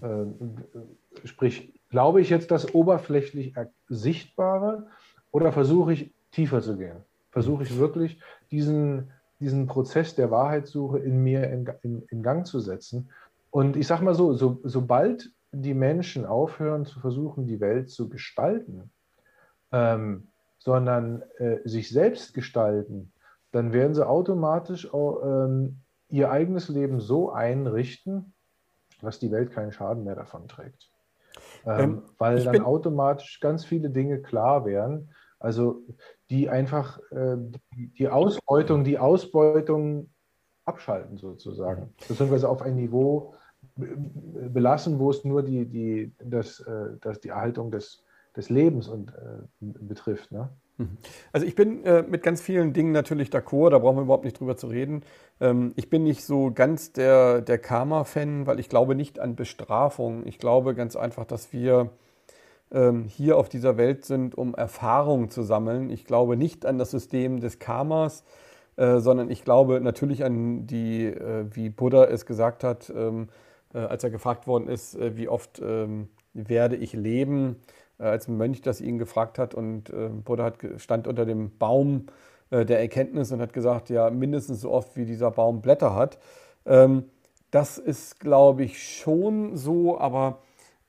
Äh, sprich, glaube ich jetzt das oberflächlich Sichtbare oder versuche ich tiefer zu gehen? Versuche ich wirklich diesen, diesen Prozess der Wahrheitssuche in mir in, in, in Gang zu setzen? Und ich sage mal so, so, sobald die Menschen aufhören zu versuchen, die Welt zu gestalten, ähm, sondern äh, sich selbst gestalten, dann werden sie automatisch ähm, ihr eigenes Leben so einrichten, dass die Welt keinen Schaden mehr davon trägt. Ähm, ähm, weil dann automatisch ganz viele Dinge klar wären, also die einfach äh, die, die Ausbeutung, die Ausbeutung abschalten sozusagen, beziehungsweise auf ein Niveau belassen, wo es nur die, die, das, äh, das, die Erhaltung des, des Lebens und, äh, betrifft. Ne? Mhm. Also ich bin äh, mit ganz vielen Dingen natürlich d'accord, da brauchen wir überhaupt nicht drüber zu reden. Ähm, ich bin nicht so ganz der, der Karma-Fan, weil ich glaube nicht an Bestrafung. Ich glaube ganz einfach, dass wir ähm, hier auf dieser Welt sind, um Erfahrungen zu sammeln. Ich glaube nicht an das System des Karmas, äh, sondern ich glaube natürlich an die, äh, wie Buddha es gesagt hat, ähm, äh, als er gefragt worden ist, äh, wie oft ähm, werde ich leben äh, als ein Mönch das ihn gefragt hat und äh, Buddha hat, stand unter dem Baum der Erkenntnis und hat gesagt, ja, mindestens so oft wie dieser Baum Blätter hat. Ähm, das ist, glaube ich, schon so, aber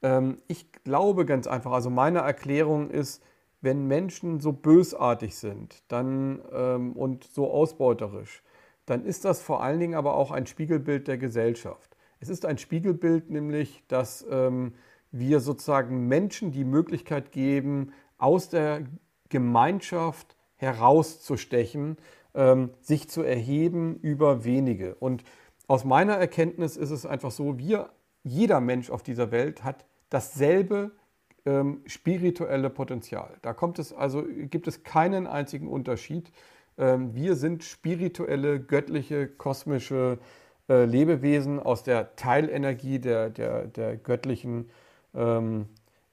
ähm, ich glaube ganz einfach, also meine Erklärung ist, wenn Menschen so bösartig sind dann, ähm, und so ausbeuterisch, dann ist das vor allen Dingen aber auch ein Spiegelbild der Gesellschaft. Es ist ein Spiegelbild nämlich, dass ähm, wir sozusagen Menschen die Möglichkeit geben, aus der Gemeinschaft herauszustechen, ähm, sich zu erheben über wenige. Und aus meiner Erkenntnis ist es einfach so, wir, jeder Mensch auf dieser Welt hat dasselbe ähm, spirituelle Potenzial. Da kommt es also, gibt es keinen einzigen Unterschied. Ähm, wir sind spirituelle, göttliche, kosmische äh, Lebewesen aus der Teilenergie der, der, der göttlichen ähm,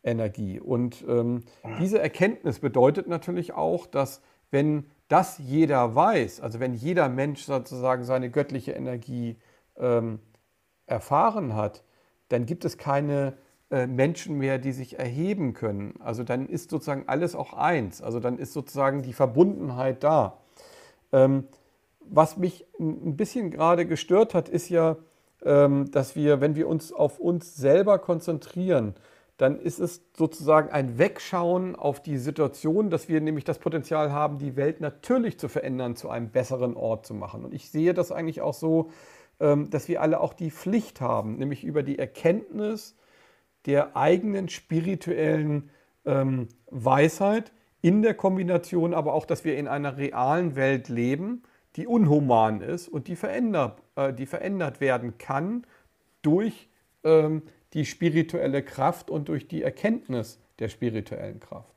Energie. Und ähm, diese Erkenntnis bedeutet natürlich auch, dass wenn das jeder weiß, also wenn jeder Mensch sozusagen seine göttliche Energie ähm, erfahren hat, dann gibt es keine Menschen mehr, die sich erheben können. Also dann ist sozusagen alles auch eins. Also dann ist sozusagen die Verbundenheit da. Ähm, was mich ein bisschen gerade gestört hat, ist ja, ähm, dass wir, wenn wir uns auf uns selber konzentrieren, dann ist es sozusagen ein Wegschauen auf die Situation, dass wir nämlich das Potenzial haben, die Welt natürlich zu verändern, zu einem besseren Ort zu machen. Und ich sehe das eigentlich auch so, ähm, dass wir alle auch die Pflicht haben, nämlich über die Erkenntnis der eigenen spirituellen ähm, Weisheit in der Kombination aber auch, dass wir in einer realen Welt leben, die unhuman ist und die verändert, äh, die verändert werden kann durch ähm, die spirituelle Kraft und durch die Erkenntnis der spirituellen Kraft.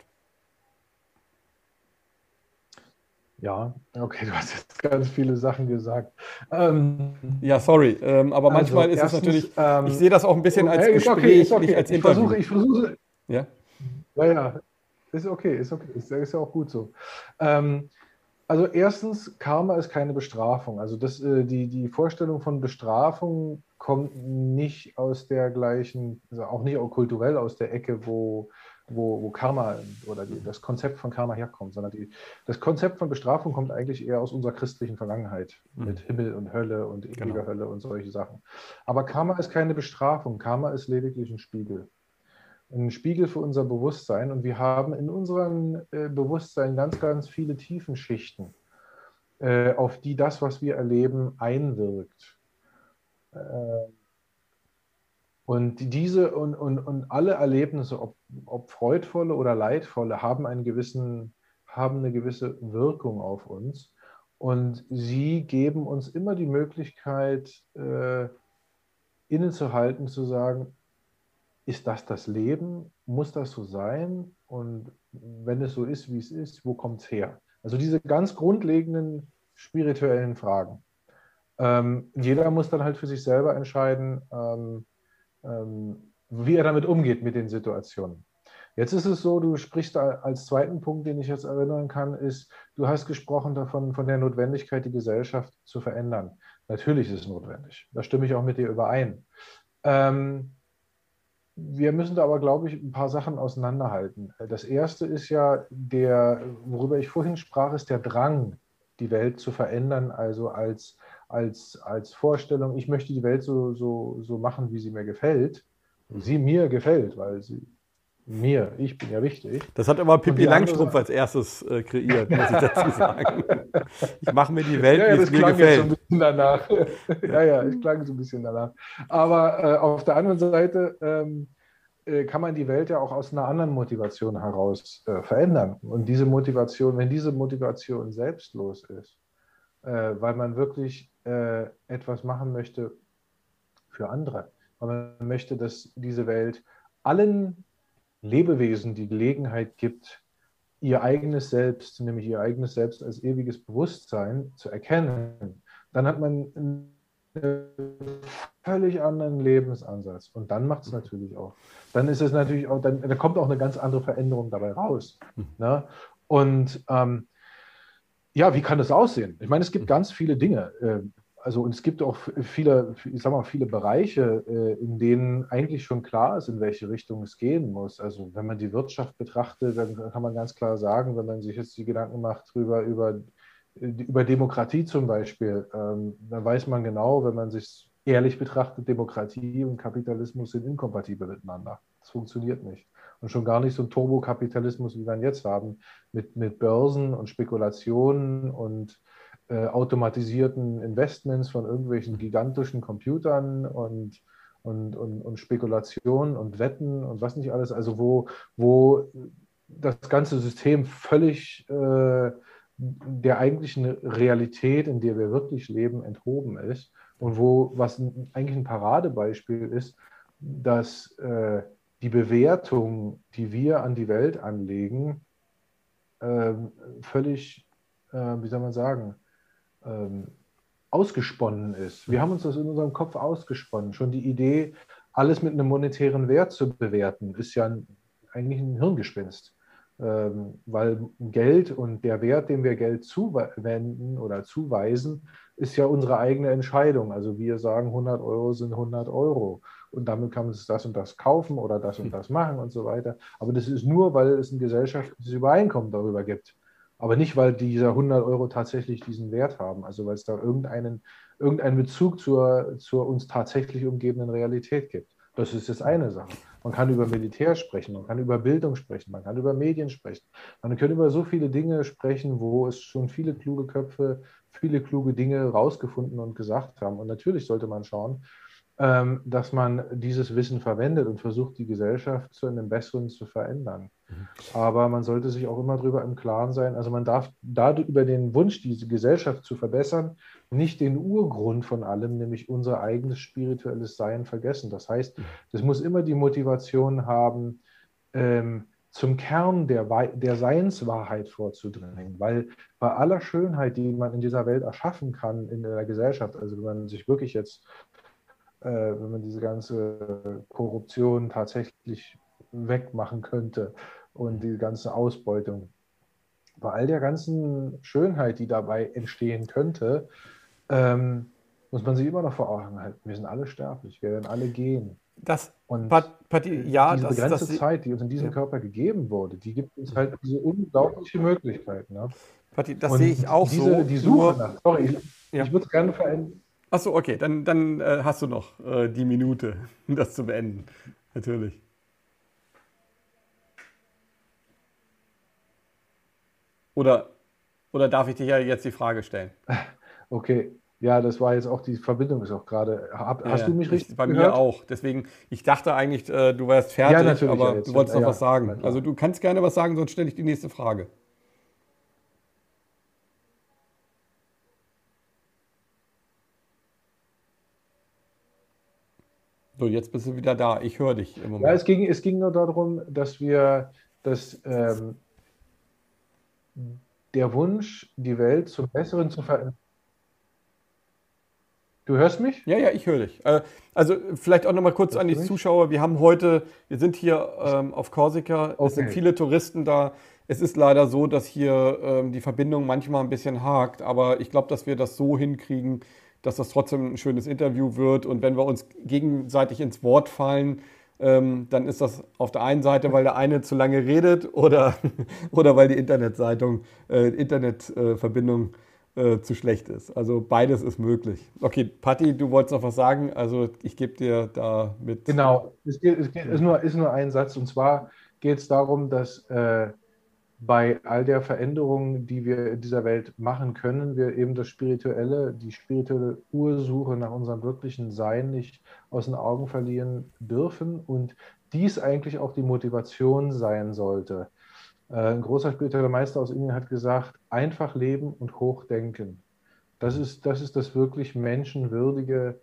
Ja, okay, du hast jetzt ganz viele Sachen gesagt. Ähm, ja, sorry, ähm, aber also manchmal ist erstens, es natürlich, ähm, ich sehe das auch ein bisschen als Gespräch, okay, okay. nicht als Interview. Ich versuche, ich versuche. Ja? Ja, ja, ist okay, ist okay, ist, ist ja auch gut so. Ähm, also erstens, Karma ist keine Bestrafung. Also das, äh, die, die Vorstellung von Bestrafung kommt nicht aus der gleichen, also auch nicht auch kulturell aus der Ecke, wo wo, wo Karma oder die, das Konzept von Karma herkommt, sondern die, das Konzept von Bestrafung kommt eigentlich eher aus unserer christlichen Vergangenheit mhm. mit Himmel und Hölle und ewiger genau. Hölle und solche Sachen. Aber Karma ist keine Bestrafung, Karma ist lediglich ein Spiegel. Ein Spiegel für unser Bewusstsein und wir haben in unserem äh, Bewusstsein ganz, ganz viele Tiefenschichten, äh, auf die das, was wir erleben, einwirkt. Äh, und diese und, und, und alle Erlebnisse, ob, ob freudvolle oder leidvolle, haben, einen gewissen, haben eine gewisse Wirkung auf uns. Und sie geben uns immer die Möglichkeit, äh, innezuhalten, zu sagen, ist das das Leben? Muss das so sein? Und wenn es so ist, wie es ist, wo kommt es her? Also diese ganz grundlegenden spirituellen Fragen. Ähm, jeder muss dann halt für sich selber entscheiden, ähm, ähm, wie er damit umgeht mit den Situationen. Jetzt ist es so, du sprichst als zweiten Punkt, den ich jetzt erinnern kann, ist, du hast gesprochen davon, von der Notwendigkeit, die Gesellschaft zu verändern. Natürlich ist es notwendig. Da stimme ich auch mit dir überein. Ähm, wir müssen da aber, glaube ich, ein paar Sachen auseinanderhalten. Das erste ist ja der, worüber ich vorhin sprach, ist der Drang, die Welt zu verändern, also als als, als Vorstellung, ich möchte die Welt so, so, so machen, wie sie mir gefällt, sie mir gefällt, weil sie mir, ich bin ja wichtig. Das hat aber Pippi Langstrumpf als erstes äh, kreiert, muss ich dazu sagen. Ich mache mir die Welt, ja, ja, wie es mir gefällt. so ein bisschen danach. ja, ja, ich klang so ein bisschen danach. Aber äh, auf der anderen Seite ähm, äh, kann man die Welt ja auch aus einer anderen Motivation heraus äh, verändern. Und diese Motivation, wenn diese Motivation selbstlos ist, äh, weil man wirklich äh, etwas machen möchte für andere. Weil man möchte, dass diese Welt allen Lebewesen die Gelegenheit gibt, ihr eigenes Selbst, nämlich ihr eigenes Selbst als ewiges Bewusstsein zu erkennen. Dann hat man einen völlig anderen Lebensansatz. Und dann macht es natürlich auch. Dann ist es natürlich auch, dann da kommt auch eine ganz andere Veränderung dabei raus. Mhm. Ne? Und ähm, ja, wie kann das aussehen? Ich meine, es gibt mhm. ganz viele Dinge. Äh, also und es gibt auch viele, ich sag mal, viele Bereiche, äh, in denen eigentlich schon klar ist, in welche Richtung es gehen muss. Also wenn man die Wirtschaft betrachtet, dann kann man ganz klar sagen, wenn man sich jetzt die Gedanken macht drüber, über, über Demokratie zum Beispiel, ähm, dann weiß man genau, wenn man sich ehrlich betrachtet, Demokratie und Kapitalismus sind inkompatibel miteinander. Das funktioniert nicht und schon gar nicht so ein Turbokapitalismus, wie wir ihn jetzt haben, mit, mit Börsen und Spekulationen und äh, automatisierten Investments von irgendwelchen gigantischen Computern und, und, und, und Spekulationen und Wetten und was nicht alles, also wo, wo das ganze System völlig äh, der eigentlichen Realität, in der wir wirklich leben, enthoben ist. Und wo, was eigentlich ein Paradebeispiel ist, dass äh, die Bewertung, die wir an die Welt anlegen, ähm, völlig, äh, wie soll man sagen, ähm, ausgesponnen ist. Wir haben uns das in unserem Kopf ausgesponnen. Schon die Idee, alles mit einem monetären Wert zu bewerten, ist ja eigentlich ein Hirngespinst. Ähm, weil Geld und der Wert, dem wir Geld zuwenden oder zuweisen, ist ja unsere eigene Entscheidung. Also wir sagen, 100 Euro sind 100 Euro und damit kann man sich das und das kaufen oder das und das machen und so weiter. Aber das ist nur, weil es ein gesellschaftliches Übereinkommen darüber gibt. Aber nicht, weil diese 100 Euro tatsächlich diesen Wert haben. Also weil es da irgendeinen, irgendeinen Bezug zur, zur uns tatsächlich umgebenden Realität gibt. Das ist jetzt eine Sache. Man kann über Militär sprechen, man kann über Bildung sprechen, man kann über Medien sprechen. Man kann über so viele Dinge sprechen, wo es schon viele kluge Köpfe, viele kluge Dinge rausgefunden und gesagt haben. Und natürlich sollte man schauen, ähm, dass man dieses Wissen verwendet und versucht, die Gesellschaft zu einem Besseren zu verändern. Aber man sollte sich auch immer darüber im Klaren sein. Also man darf da über den Wunsch, diese Gesellschaft zu verbessern, nicht den Urgrund von allem, nämlich unser eigenes spirituelles Sein vergessen. Das heißt, mhm. muss immer die Motivation haben, ähm, zum Kern der, der Seinswahrheit vorzudringen. Weil bei aller Schönheit, die man in dieser Welt erschaffen kann, in der Gesellschaft, also wenn man sich wirklich jetzt äh, wenn man diese ganze Korruption tatsächlich wegmachen könnte und die ganze Ausbeutung. Bei all der ganzen Schönheit, die dabei entstehen könnte, ähm, muss man sich immer noch vor Augen halten. Wir sind alle sterblich, wir werden alle gehen. Das, und Patti, ja, diese das, begrenzte das, Zeit, die uns in diesem ja. Körper gegeben wurde, die gibt uns halt diese unglaubliche Möglichkeit. Ne? Patti, das und sehe ich auch diese, so. Die Suche nach, sorry, ich, ja. ich würde es gerne verändern. Achso, okay, dann, dann äh, hast du noch äh, die Minute, das zu beenden. Natürlich. Oder, oder darf ich dir ja jetzt die Frage stellen? Okay, ja, das war jetzt auch, die Verbindung ist auch gerade. Hast ja, du mich richtig Bei gehört? mir auch. Deswegen, ich dachte eigentlich, äh, du wärst fertig, ja, aber ja, du wolltest noch was sagen. Also du kannst gerne was sagen, sonst stelle ich die nächste Frage. So, jetzt bist du wieder da. Ich höre dich im Moment. Ja, es ging, es ging nur darum, dass wir, dass ähm, der Wunsch, die Welt zum Besseren zu verändern. Du hörst mich? Ja, ja, ich höre dich. Äh, also vielleicht auch nochmal kurz hörst an die Zuschauer. Wir haben heute, wir sind hier ähm, auf Korsika, okay. es sind viele Touristen da. Es ist leider so, dass hier ähm, die Verbindung manchmal ein bisschen hakt, aber ich glaube, dass wir das so hinkriegen, dass das trotzdem ein schönes Interview wird. Und wenn wir uns gegenseitig ins Wort fallen, ähm, dann ist das auf der einen Seite, weil der eine zu lange redet oder, oder weil die Internetseitung, äh, Internetverbindung äh, zu schlecht ist. Also beides ist möglich. Okay, Patti, du wolltest noch was sagen. Also ich gebe dir da mit. Genau, es, geht, es geht, ist, nur, ist nur ein Satz. Und zwar geht es darum, dass äh, bei all der Veränderungen, die wir in dieser Welt machen können, wir eben das Spirituelle, die spirituelle Ursuche nach unserem wirklichen Sein nicht aus den Augen verlieren dürfen und dies eigentlich auch die Motivation sein sollte. Äh, ein großer spiritueller Meister aus Indien hat gesagt, einfach leben und hoch denken. Das ist das, ist das wirklich menschenwürdige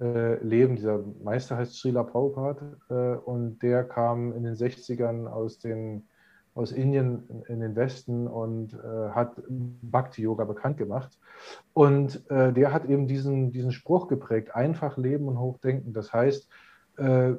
äh, Leben. Dieser Meister heißt Srila Prabhupada äh, und der kam in den 60ern aus den aus Indien in den Westen und äh, hat Bhakti-Yoga bekannt gemacht. Und äh, der hat eben diesen, diesen Spruch geprägt, einfach leben und hochdenken. Das heißt, äh,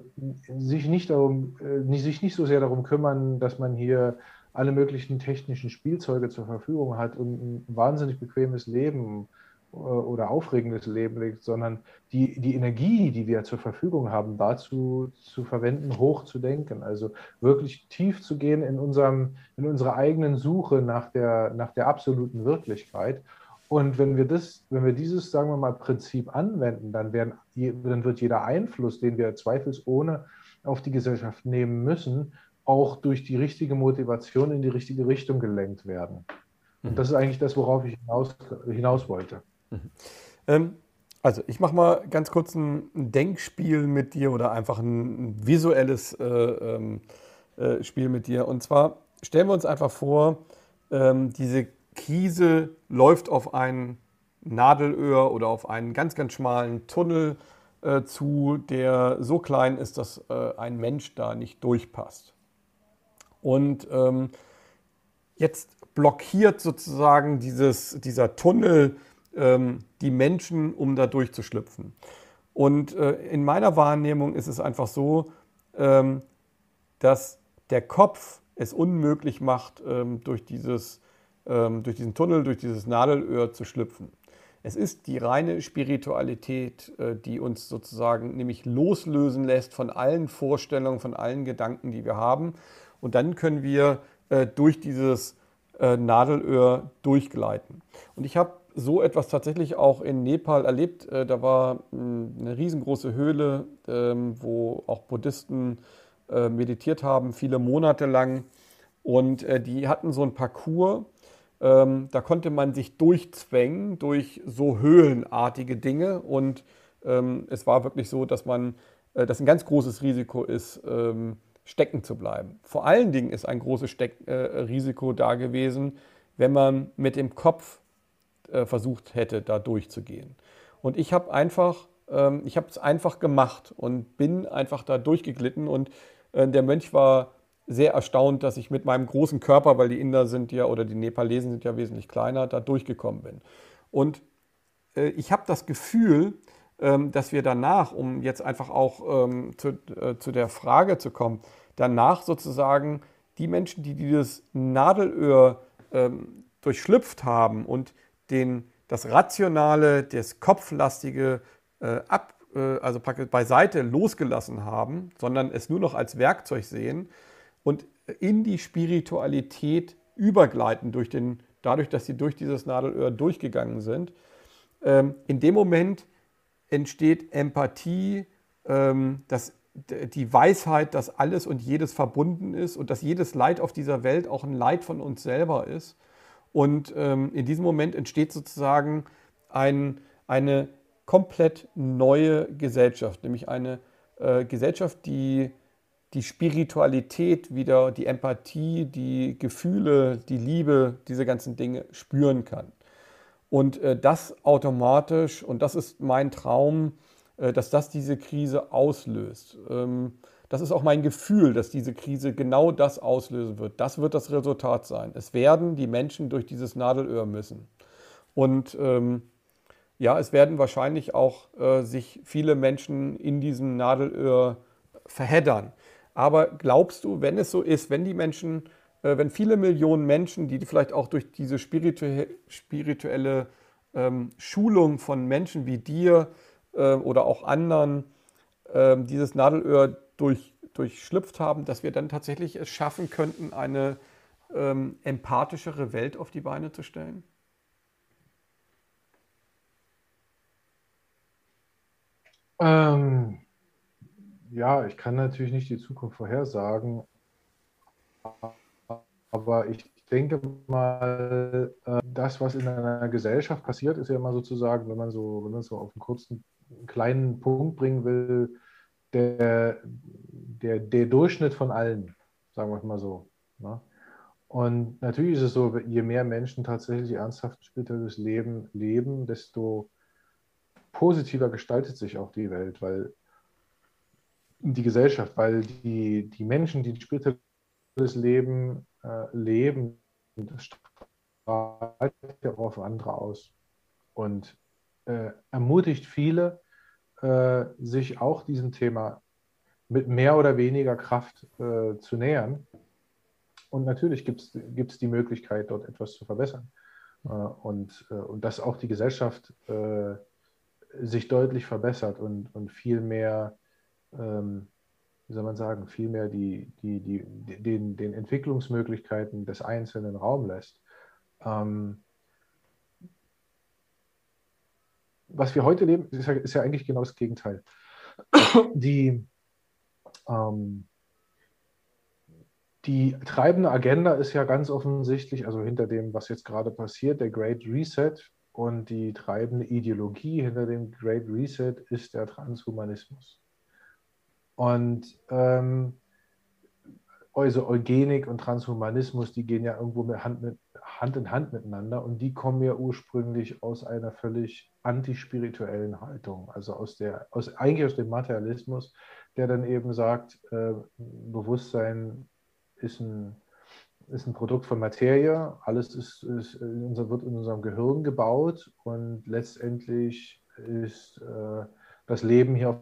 sich, nicht darum, äh, sich nicht so sehr darum kümmern, dass man hier alle möglichen technischen Spielzeuge zur Verfügung hat und ein wahnsinnig bequemes Leben äh, oder aufregendes Leben legt, sondern die, die Energie, die wir zur Verfügung haben, dazu zu verwenden, hoch zu denken. Also wirklich tief zu gehen in, unserem, in unserer eigenen Suche nach der, nach der absoluten Wirklichkeit. Und wenn wir das, wenn wir dieses, sagen wir mal, Prinzip anwenden, dann, werden, dann wird jeder Einfluss, den wir zweifelsohne auf die Gesellschaft nehmen müssen, auch durch die richtige Motivation in die richtige Richtung gelenkt werden. Und mhm. das ist eigentlich das, worauf ich hinaus, hinaus wollte. Mhm. Ähm, also ich mache mal ganz kurz ein Denkspiel mit dir oder einfach ein visuelles äh, ähm, äh, Spiel mit dir. Und zwar stellen wir uns einfach vor, ähm, diese Krise läuft auf ein Nadelöhr oder auf einen ganz, ganz schmalen Tunnel äh, zu, der so klein ist, dass äh, ein Mensch da nicht durchpasst. Und ähm, jetzt blockiert sozusagen dieses, dieser Tunnel ähm, die Menschen, um da durchzuschlüpfen. Und äh, in meiner Wahrnehmung ist es einfach so, ähm, dass der Kopf es unmöglich macht, ähm, durch, dieses, ähm, durch diesen Tunnel, durch dieses Nadelöhr zu schlüpfen. Es ist die reine Spiritualität, äh, die uns sozusagen nämlich loslösen lässt von allen Vorstellungen, von allen Gedanken, die wir haben. Und dann können wir äh, durch dieses äh, Nadelöhr durchgleiten. Und ich habe so etwas tatsächlich auch in Nepal erlebt. Äh, da war hm, eine riesengroße Höhle, ähm, wo auch Buddhisten äh, meditiert haben, viele Monate lang. Und äh, die hatten so ein Parcours, ähm, da konnte man sich durchzwängen durch so höhlenartige Dinge. Und ähm, es war wirklich so, dass man, dass ein ganz großes Risiko ist, stecken zu bleiben. Vor allen Dingen ist ein großes Steck, Risiko da gewesen, wenn man mit dem Kopf äh, versucht hätte, da durchzugehen. Und ich habe einfach, ähm, ich habe es einfach gemacht und bin einfach da durchgeglitten und äh, der Mönch war sehr erstaunt, dass ich mit meinem großen Körper, weil die Inder sind ja oder die Nepalesen sind ja wesentlich kleiner, da durchgekommen bin. Und äh, ich habe das Gefühl, ähm, dass wir danach, um jetzt einfach auch ähm, zu, äh, zu der Frage zu kommen, danach sozusagen die Menschen, die dieses Nadelöhr ähm, durchschlüpft haben und den, das Rationale, das Kopflastige äh, ab, äh, also praktisch beiseite losgelassen haben, sondern es nur noch als Werkzeug sehen und in die Spiritualität übergleiten durch den, dadurch, dass sie durch dieses Nadelöhr durchgegangen sind. Ähm, in dem Moment entsteht Empathie, ähm, das, die Weisheit, dass alles und jedes verbunden ist und dass jedes Leid auf dieser Welt auch ein Leid von uns selber ist. Und ähm, in diesem Moment entsteht sozusagen ein, eine komplett neue Gesellschaft, nämlich eine äh, Gesellschaft, die die Spiritualität wieder, die Empathie, die Gefühle, die Liebe, diese ganzen Dinge spüren kann. Und äh, das automatisch, und das ist mein Traum, äh, dass das diese Krise auslöst. Ähm, das ist auch mein Gefühl, dass diese Krise genau das auslösen wird. Das wird das Resultat sein. Es werden die Menschen durch dieses Nadelöhr müssen. Und ähm, ja, es werden wahrscheinlich auch äh, sich viele Menschen in diesem Nadelöhr verheddern. Aber glaubst du, wenn es so ist, wenn die Menschen, äh, wenn viele Millionen Menschen, die vielleicht auch durch diese spiritu spirituelle ähm, Schulung von Menschen wie dir äh, oder auch anderen äh, dieses Nadelöhr durch, durchschlüpft haben, dass wir dann tatsächlich es schaffen könnten, eine ähm, empathischere Welt auf die Beine zu stellen? Ähm, ja, ich kann natürlich nicht die Zukunft vorhersagen, aber ich denke mal, äh, das, was in einer Gesellschaft passiert, ist ja immer sozusagen, wenn man so, wenn man so auf einen kurzen, kleinen Punkt bringen will, der, der, der Durchschnitt von allen, sagen wir mal so. Ne? Und natürlich ist es so, je mehr Menschen tatsächlich ernsthaft spirituelles Leben leben, desto positiver gestaltet sich auch die Welt, weil die Gesellschaft, weil die, die Menschen, die ein spirituelles Leben äh, leben, das strahlt ja auf andere aus und äh, ermutigt viele, äh, sich auch diesem Thema mit mehr oder weniger Kraft äh, zu nähern. Und natürlich gibt es die Möglichkeit, dort etwas zu verbessern. Äh, und, äh, und dass auch die Gesellschaft sich deutlich verbessert und, und viel mehr, ähm, wie soll man sagen, viel mehr die, die, die, den, den Entwicklungsmöglichkeiten des Einzelnen Raum lässt. Ähm, was wir heute leben, ist ja, ist ja, eigentlich genau das Gegenteil. Die, ähm, die treibende Agenda ist ja ganz offensichtlich, also hinter dem, was jetzt gerade passiert, der Great Reset, und die treibende Ideologie hinter dem Great Reset ist der Transhumanismus. Und ähm, also Eugenik und Transhumanismus, die gehen ja irgendwo mit Hand, mit, Hand in Hand miteinander und die kommen ja ursprünglich aus einer völlig antispirituellen Haltung, also aus der, aus, eigentlich aus dem Materialismus, der dann eben sagt, äh, Bewusstsein ist ein ist ein Produkt von Materie. Alles ist, ist in unser, wird in unserem Gehirn gebaut und letztendlich ist äh, das Leben hier auf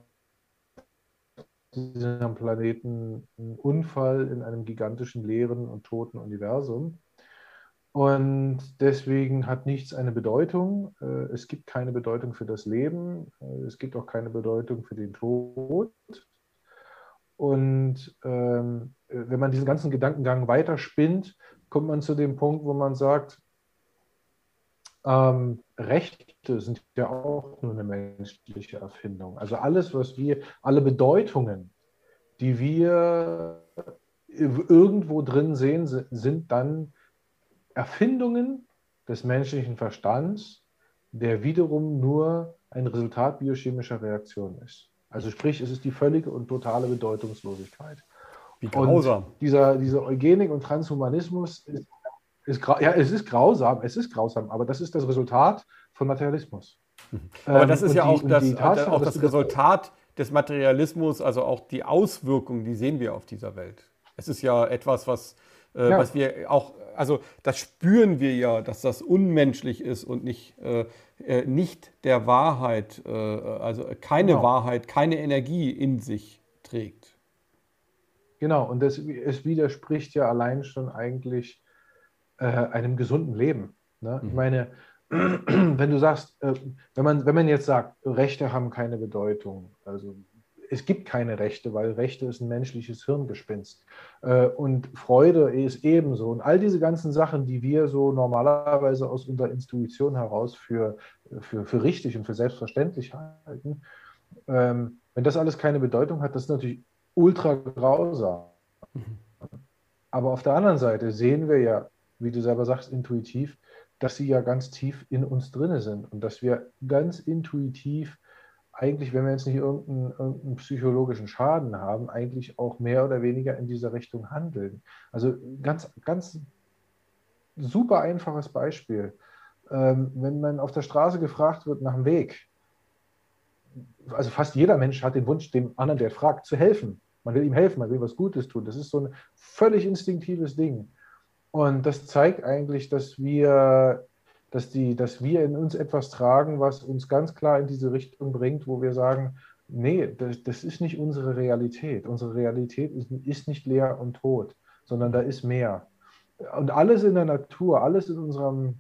diesem Planeten ein Unfall in einem gigantischen leeren und toten Universum. Und deswegen hat nichts eine Bedeutung. Äh, es gibt keine Bedeutung für das Leben. Äh, es gibt auch keine Bedeutung für den Tod. Und ähm, wenn man diesen ganzen Gedankengang weiterspinnt, kommt man zu dem Punkt, wo man sagt, ähm, Rechte sind ja auch nur eine menschliche Erfindung. Also alles, was wir, alle Bedeutungen, die wir irgendwo drin sehen, sind dann Erfindungen des menschlichen Verstands, der wiederum nur ein Resultat biochemischer Reaktionen ist. Also sprich, es ist die völlige und totale Bedeutungslosigkeit. Wie grausam. Und dieser, dieser Eugenik und Transhumanismus ist, ist, ja, es ist grausam, es ist grausam, aber das ist das Resultat von Materialismus. Mhm. Aber ähm, das ist ja die, auch das, Tatsache, auch das Resultat des Materialismus, also auch die Auswirkungen, die sehen wir auf dieser Welt. Es ist ja etwas, was, äh, ja. was wir auch, also das spüren wir ja, dass das unmenschlich ist und nicht, äh, äh nicht der Wahrheit, äh, also keine genau. Wahrheit, keine Energie in sich trägt. Genau, und das, es widerspricht ja allein schon eigentlich äh, einem gesunden Leben. Ne? Mhm. Ich meine, wenn du sagst, äh, wenn, man, wenn man jetzt sagt, Rechte haben keine Bedeutung, also es gibt keine Rechte, weil Rechte ist ein menschliches Hirngespinst. Äh, und Freude ist ebenso. Und all diese ganzen Sachen, die wir so normalerweise aus unserer Intuition heraus für, für, für richtig und für selbstverständlich halten, ähm, wenn das alles keine Bedeutung hat, das ist natürlich ultra grausam. Mhm. Aber auf der anderen Seite sehen wir ja, wie du selber sagst, intuitiv, dass sie ja ganz tief in uns drinne sind und dass wir ganz intuitiv eigentlich, wenn wir jetzt nicht irgendeinen, irgendeinen, psychologischen Schaden haben, eigentlich auch mehr oder weniger in dieser Richtung handeln. Also ganz, ganz super einfaches Beispiel. Ähm, wenn man auf der Straße gefragt wird nach dem Weg, also fast jeder Mensch hat den Wunsch, dem anderen, der fragt, zu helfen. Man will ihm helfen, man will was Gutes tun. Das ist so ein völlig instinktives Ding. Und das zeigt eigentlich, dass wir, dass, die, dass wir in uns etwas tragen, was uns ganz klar in diese Richtung bringt, wo wir sagen, nee, das, das ist nicht unsere Realität. Unsere Realität ist, ist nicht leer und tot, sondern da ist mehr. Und alles in der Natur, alles in unserem,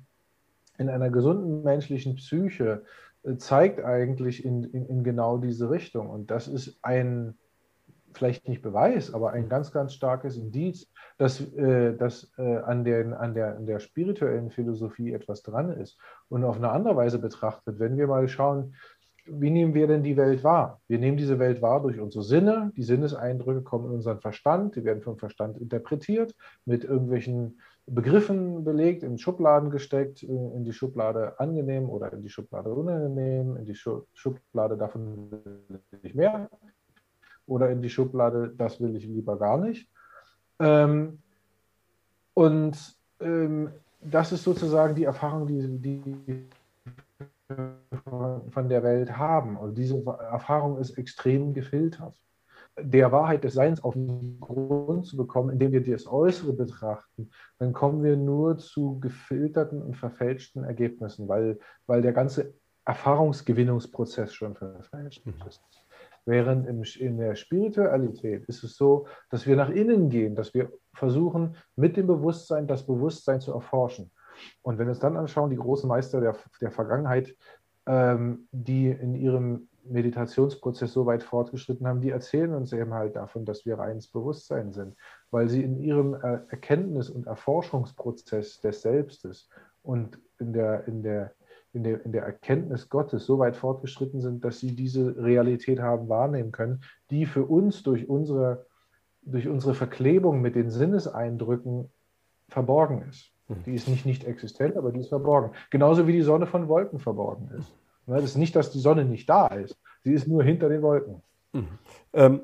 in einer gesunden menschlichen Psyche äh, zeigt eigentlich in, in, in genau diese Richtung. Und das ist ein, vielleicht nicht Beweis, aber ein ganz, ganz starkes Indiz, dass, äh, dass äh, an, den, an, der, an der spirituellen Philosophie etwas dran ist. Und auf eine andere Weise betrachtet, wenn wir mal schauen, wie nehmen wir denn die Welt wahr? Wir nehmen diese Welt wahr durch unsere Sinne. Die Sinneseindrücke kommen in unseren Verstand, die werden vom Verstand interpretiert, mit irgendwelchen Begriffen belegt, in Schubladen gesteckt, in die Schublade angenehm oder in die Schublade unangenehm, in die Schublade davon nicht mehr, oder in die Schublade, das will ich lieber gar nicht. Ähm, und ähm, das ist sozusagen die Erfahrung, die, die von der Welt haben. Und diese Erfahrung ist extrem gefiltert. Der Wahrheit des Seins auf den Grund zu bekommen, indem wir das Äußere betrachten, dann kommen wir nur zu gefilterten und verfälschten Ergebnissen, weil, weil der ganze Erfahrungsgewinnungsprozess schon verfälscht mhm. ist. Während im, in der Spiritualität ist es so, dass wir nach innen gehen, dass wir versuchen, mit dem Bewusstsein das Bewusstsein zu erforschen. Und wenn wir uns dann anschauen, die großen Meister der, der Vergangenheit, ähm, die in ihrem Meditationsprozess so weit fortgeschritten haben, die erzählen uns eben halt davon, dass wir reines Bewusstsein sind, weil sie in ihrem Erkenntnis- und Erforschungsprozess des Selbstes und in der, in der in der, in der Erkenntnis Gottes so weit fortgeschritten sind, dass sie diese Realität haben wahrnehmen können, die für uns durch unsere, durch unsere Verklebung mit den Sinneseindrücken verborgen ist. Mhm. Die ist nicht nicht existent, aber die ist verborgen. Genauso wie die Sonne von Wolken verborgen ist. Das ist nicht, dass die Sonne nicht da ist. Sie ist nur hinter den Wolken. Mhm. Ähm,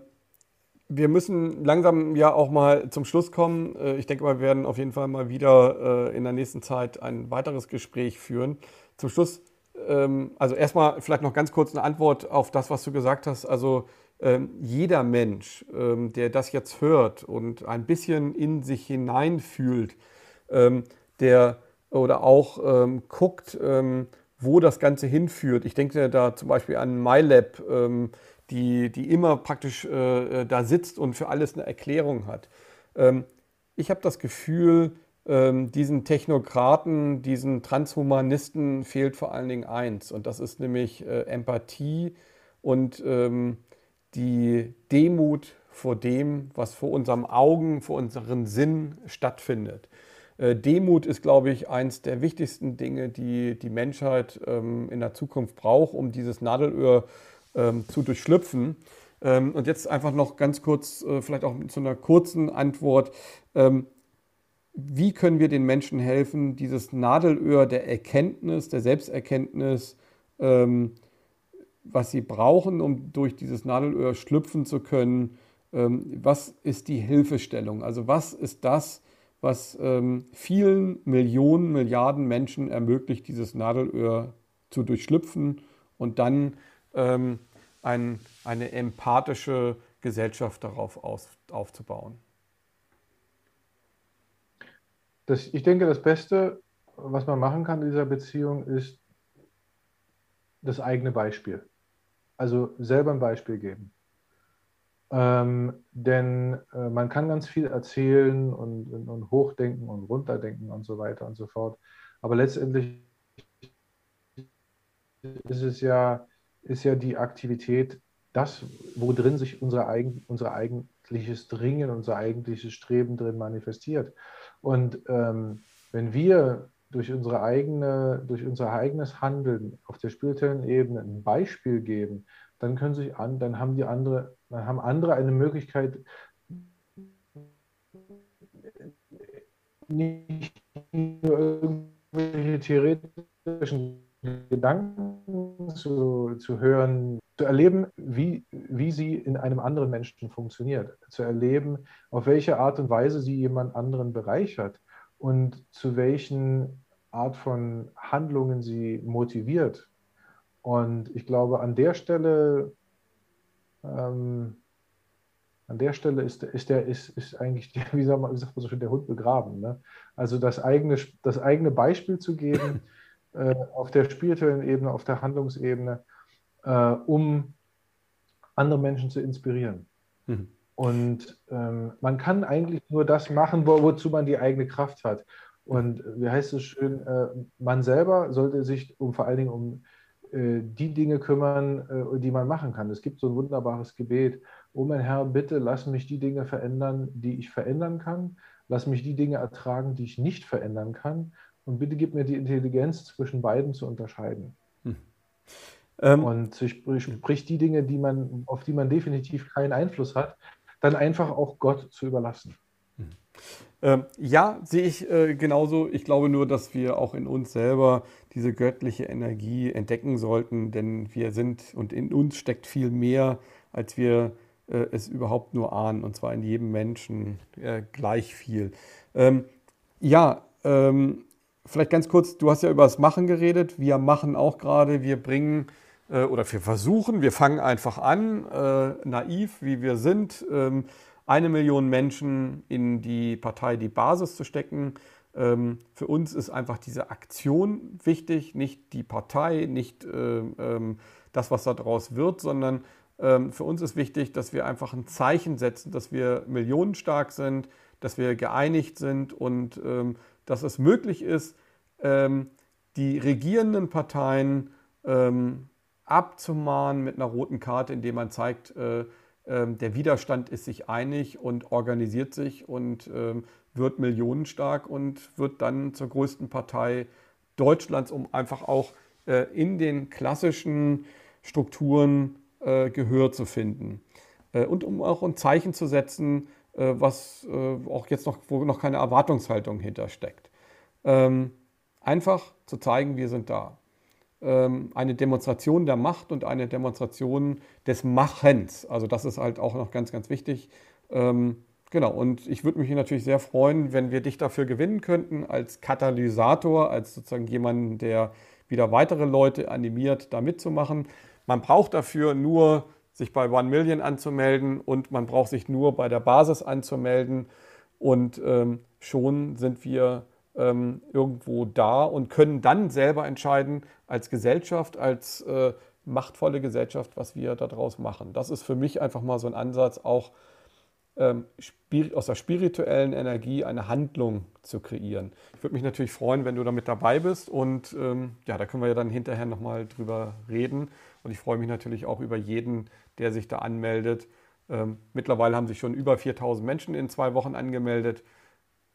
wir müssen langsam ja auch mal zum Schluss kommen. Äh, ich denke, wir werden auf jeden Fall mal wieder äh, in der nächsten Zeit ein weiteres Gespräch führen. Zum Schluss, ähm, also erstmal vielleicht noch ganz kurz eine Antwort auf das, was du gesagt hast. Also ähm, jeder Mensch, ähm, der das jetzt hört und ein bisschen in sich hineinfühlt, der oder auch guckt, wo das Ganze hinführt. Ich denke da zum Beispiel an MyLab, die, die immer praktisch äh, da sitzt und für alles eine Erklärung hat. ich habe das Gefühl, ähm, diesen Technokraten, diesen Transhumanisten fehlt vor allen Dingen eins und das ist nämlich äh, Empathie und ähm, die Demut vor dem, was vor unserem Augen, vor unseren Sinn stattfindet. Äh, Demut ist, glaube ich, eins der wichtigsten Dinge, die die Menschheit ähm, in der Zukunft braucht, um dieses Nadelöhr ähm, zu durchschlüpfen. Ähm, und jetzt einfach noch ganz kurz, äh, vielleicht auch zu einer kurzen Antwort. Ähm, wie können wir den Menschen helfen, dieses Nadelöhr der Erkenntnis, der Selbsterkenntnis, ähm, was sie brauchen, um durch dieses Nadelöhr schlüpfen zu können, ähm, was ist die Hilfestellung? Also was ist das, was ähm, vielen Millionen, Milliarden Menschen ermöglicht, dieses Nadelöhr zu durchschlüpfen und dann ähm, ein, eine empathische Gesellschaft darauf aus, aufzubauen? das, ich denke, das Beste, was man machen kann in dieser Beziehung, ist das eigene Beispiel. Also selber ein Beispiel geben. Ähm, denn äh, man kann ganz viel erzählen und, und, und, hochdenken und runterdenken und so weiter und so fort. Aber letztendlich ist es ja, ist ja die Aktivität, das, wo drin sich unser, eigen, unser eigentliches Dringen, unser eigentliches Streben drin manifestiert. Und ähm, wenn wir durch, unsere eigene, durch unser eigenes Handeln auf der spirituellen Ebene ein Beispiel geben, dann können sich an, dann haben die andere, dann haben andere eine Möglichkeit, nicht nur irgendwelche theoretischen Gedanken zu, zu hören, zu erleben, wie, wie sie in einem anderen Menschen funktioniert, zu erleben, auf welche Art und Weise sie jemand anderen bereichert und zu welchen Art von Handlungen sie motiviert. Und ich glaube, an der Stelle, ähm, an der Stelle ist, ist, der, ist, ist eigentlich, wie, sagt man, wie sagt man so schön, der Hund begraben. Ne? Also das eigene, das eigene Beispiel zu geben äh, auf der spirituellen Ebene, auf der Handlungsebene, äh, um andere Menschen zu inspirieren. Mhm. Und ähm, man kann eigentlich nur das machen, wo, wozu man die eigene Kraft hat. Und wie heißt es schön, äh, man selber sollte sich um vor allen Dingen um äh, die Dinge kümmern, äh, die man machen kann. Es gibt so ein wunderbares Gebet. Oh mein Herr, bitte lass mich die Dinge verändern, die ich verändern kann. Lass mich die Dinge ertragen, die ich nicht verändern kann. Und bitte gib mir die Intelligenz, zwischen beiden zu unterscheiden. Hm. Ähm, und sprich die Dinge, die man, auf die man definitiv keinen Einfluss hat, dann einfach auch Gott zu überlassen. Hm. Ähm, ja, sehe ich äh, genauso. Ich glaube nur, dass wir auch in uns selber diese göttliche Energie entdecken sollten, denn wir sind und in uns steckt viel mehr, als wir äh, es überhaupt nur ahnen, und zwar in jedem Menschen äh, gleich viel. Ähm, ja, ähm, vielleicht ganz kurz, du hast ja über das Machen geredet. Wir machen auch gerade, wir bringen äh, oder wir versuchen, wir fangen einfach an, äh, naiv wie wir sind, ähm, eine Million Menschen in die Partei die Basis zu stecken. Ähm, für uns ist einfach diese Aktion wichtig, nicht die Partei, nicht äh, ähm, das, was daraus wird, sondern ähm, für uns ist wichtig, dass wir einfach ein Zeichen setzen, dass wir millionenstark sind, dass wir geeinigt sind und ähm, dass es möglich ist, ähm, die regierenden Parteien ähm, abzumahnen mit einer roten Karte, indem man zeigt, äh, äh, der Widerstand ist sich einig und organisiert sich und wird millionenstark und wird dann zur größten Partei Deutschlands, um einfach auch äh, in den klassischen Strukturen äh, Gehör zu finden. Und um auch ein Zeichen zu setzen, was auch jetzt noch, wo noch keine Erwartungshaltung hintersteckt. Ähm, einfach zu zeigen, wir sind da. Ähm, eine Demonstration der Macht und eine Demonstration des Machens. Also das ist halt auch noch ganz, ganz wichtig. Ähm, genau, und ich würde mich natürlich sehr freuen, wenn wir dich dafür gewinnen könnten als Katalysator, als sozusagen jemanden, der wieder weitere Leute animiert, da mitzumachen. Man braucht dafür nur sich bei One Million anzumelden und man braucht sich nur bei der Basis anzumelden und ähm, schon sind wir ähm, irgendwo da und können dann selber entscheiden, als Gesellschaft, als äh, machtvolle Gesellschaft, was wir daraus machen. Das ist für mich einfach mal so ein Ansatz, auch ähm, aus der spirituellen Energie eine Handlung zu kreieren. Ich würde mich natürlich freuen, wenn du damit dabei bist und ähm, ja, da können wir ja dann hinterher nochmal drüber reden. Und ich freue mich natürlich auch über jeden, der sich da anmeldet. Ähm, mittlerweile haben sich schon über 4000 Menschen in zwei Wochen angemeldet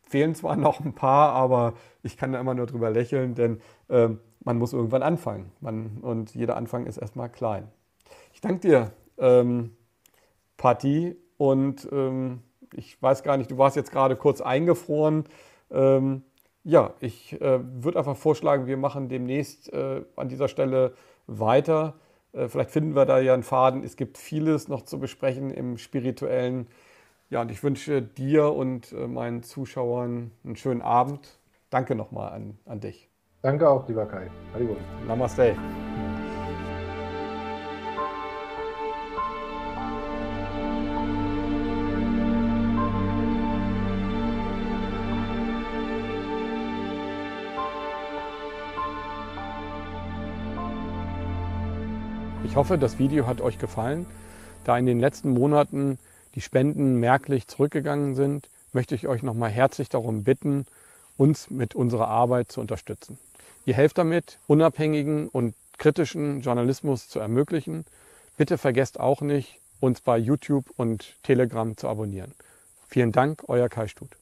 fehlen zwar noch ein paar, aber ich kann da immer nur drüber lächeln, denn ähm, man muss irgendwann anfangen. Man, und jeder Anfang ist erstmal klein. Ich danke dir, ähm, Patti. Und ähm, ich weiß gar nicht, du warst jetzt gerade kurz eingefroren. Ähm, ja, ich äh, würde einfach vorschlagen, wir machen demnächst äh, an dieser Stelle weiter. Äh, vielleicht finden wir da ja einen Faden. Es gibt vieles noch zu besprechen im spirituellen ja, und ich wünsche dir und äh, meinen Zuschauern einen schönen Abend. Danke nochmal an, an dich. Danke auch, lieber Kai. Hallo. Namaste. Ich hoffe, das Video hat euch gefallen, da in den letzten Monaten die Spenden merklich zurückgegangen sind, möchte ich euch nochmal herzlich darum bitten, uns mit unserer Arbeit zu unterstützen. Ihr helft damit, unabhängigen und kritischen Journalismus zu ermöglichen. Bitte vergesst auch nicht, uns bei YouTube und Telegram zu abonnieren. Vielen Dank, euer Kai Stut.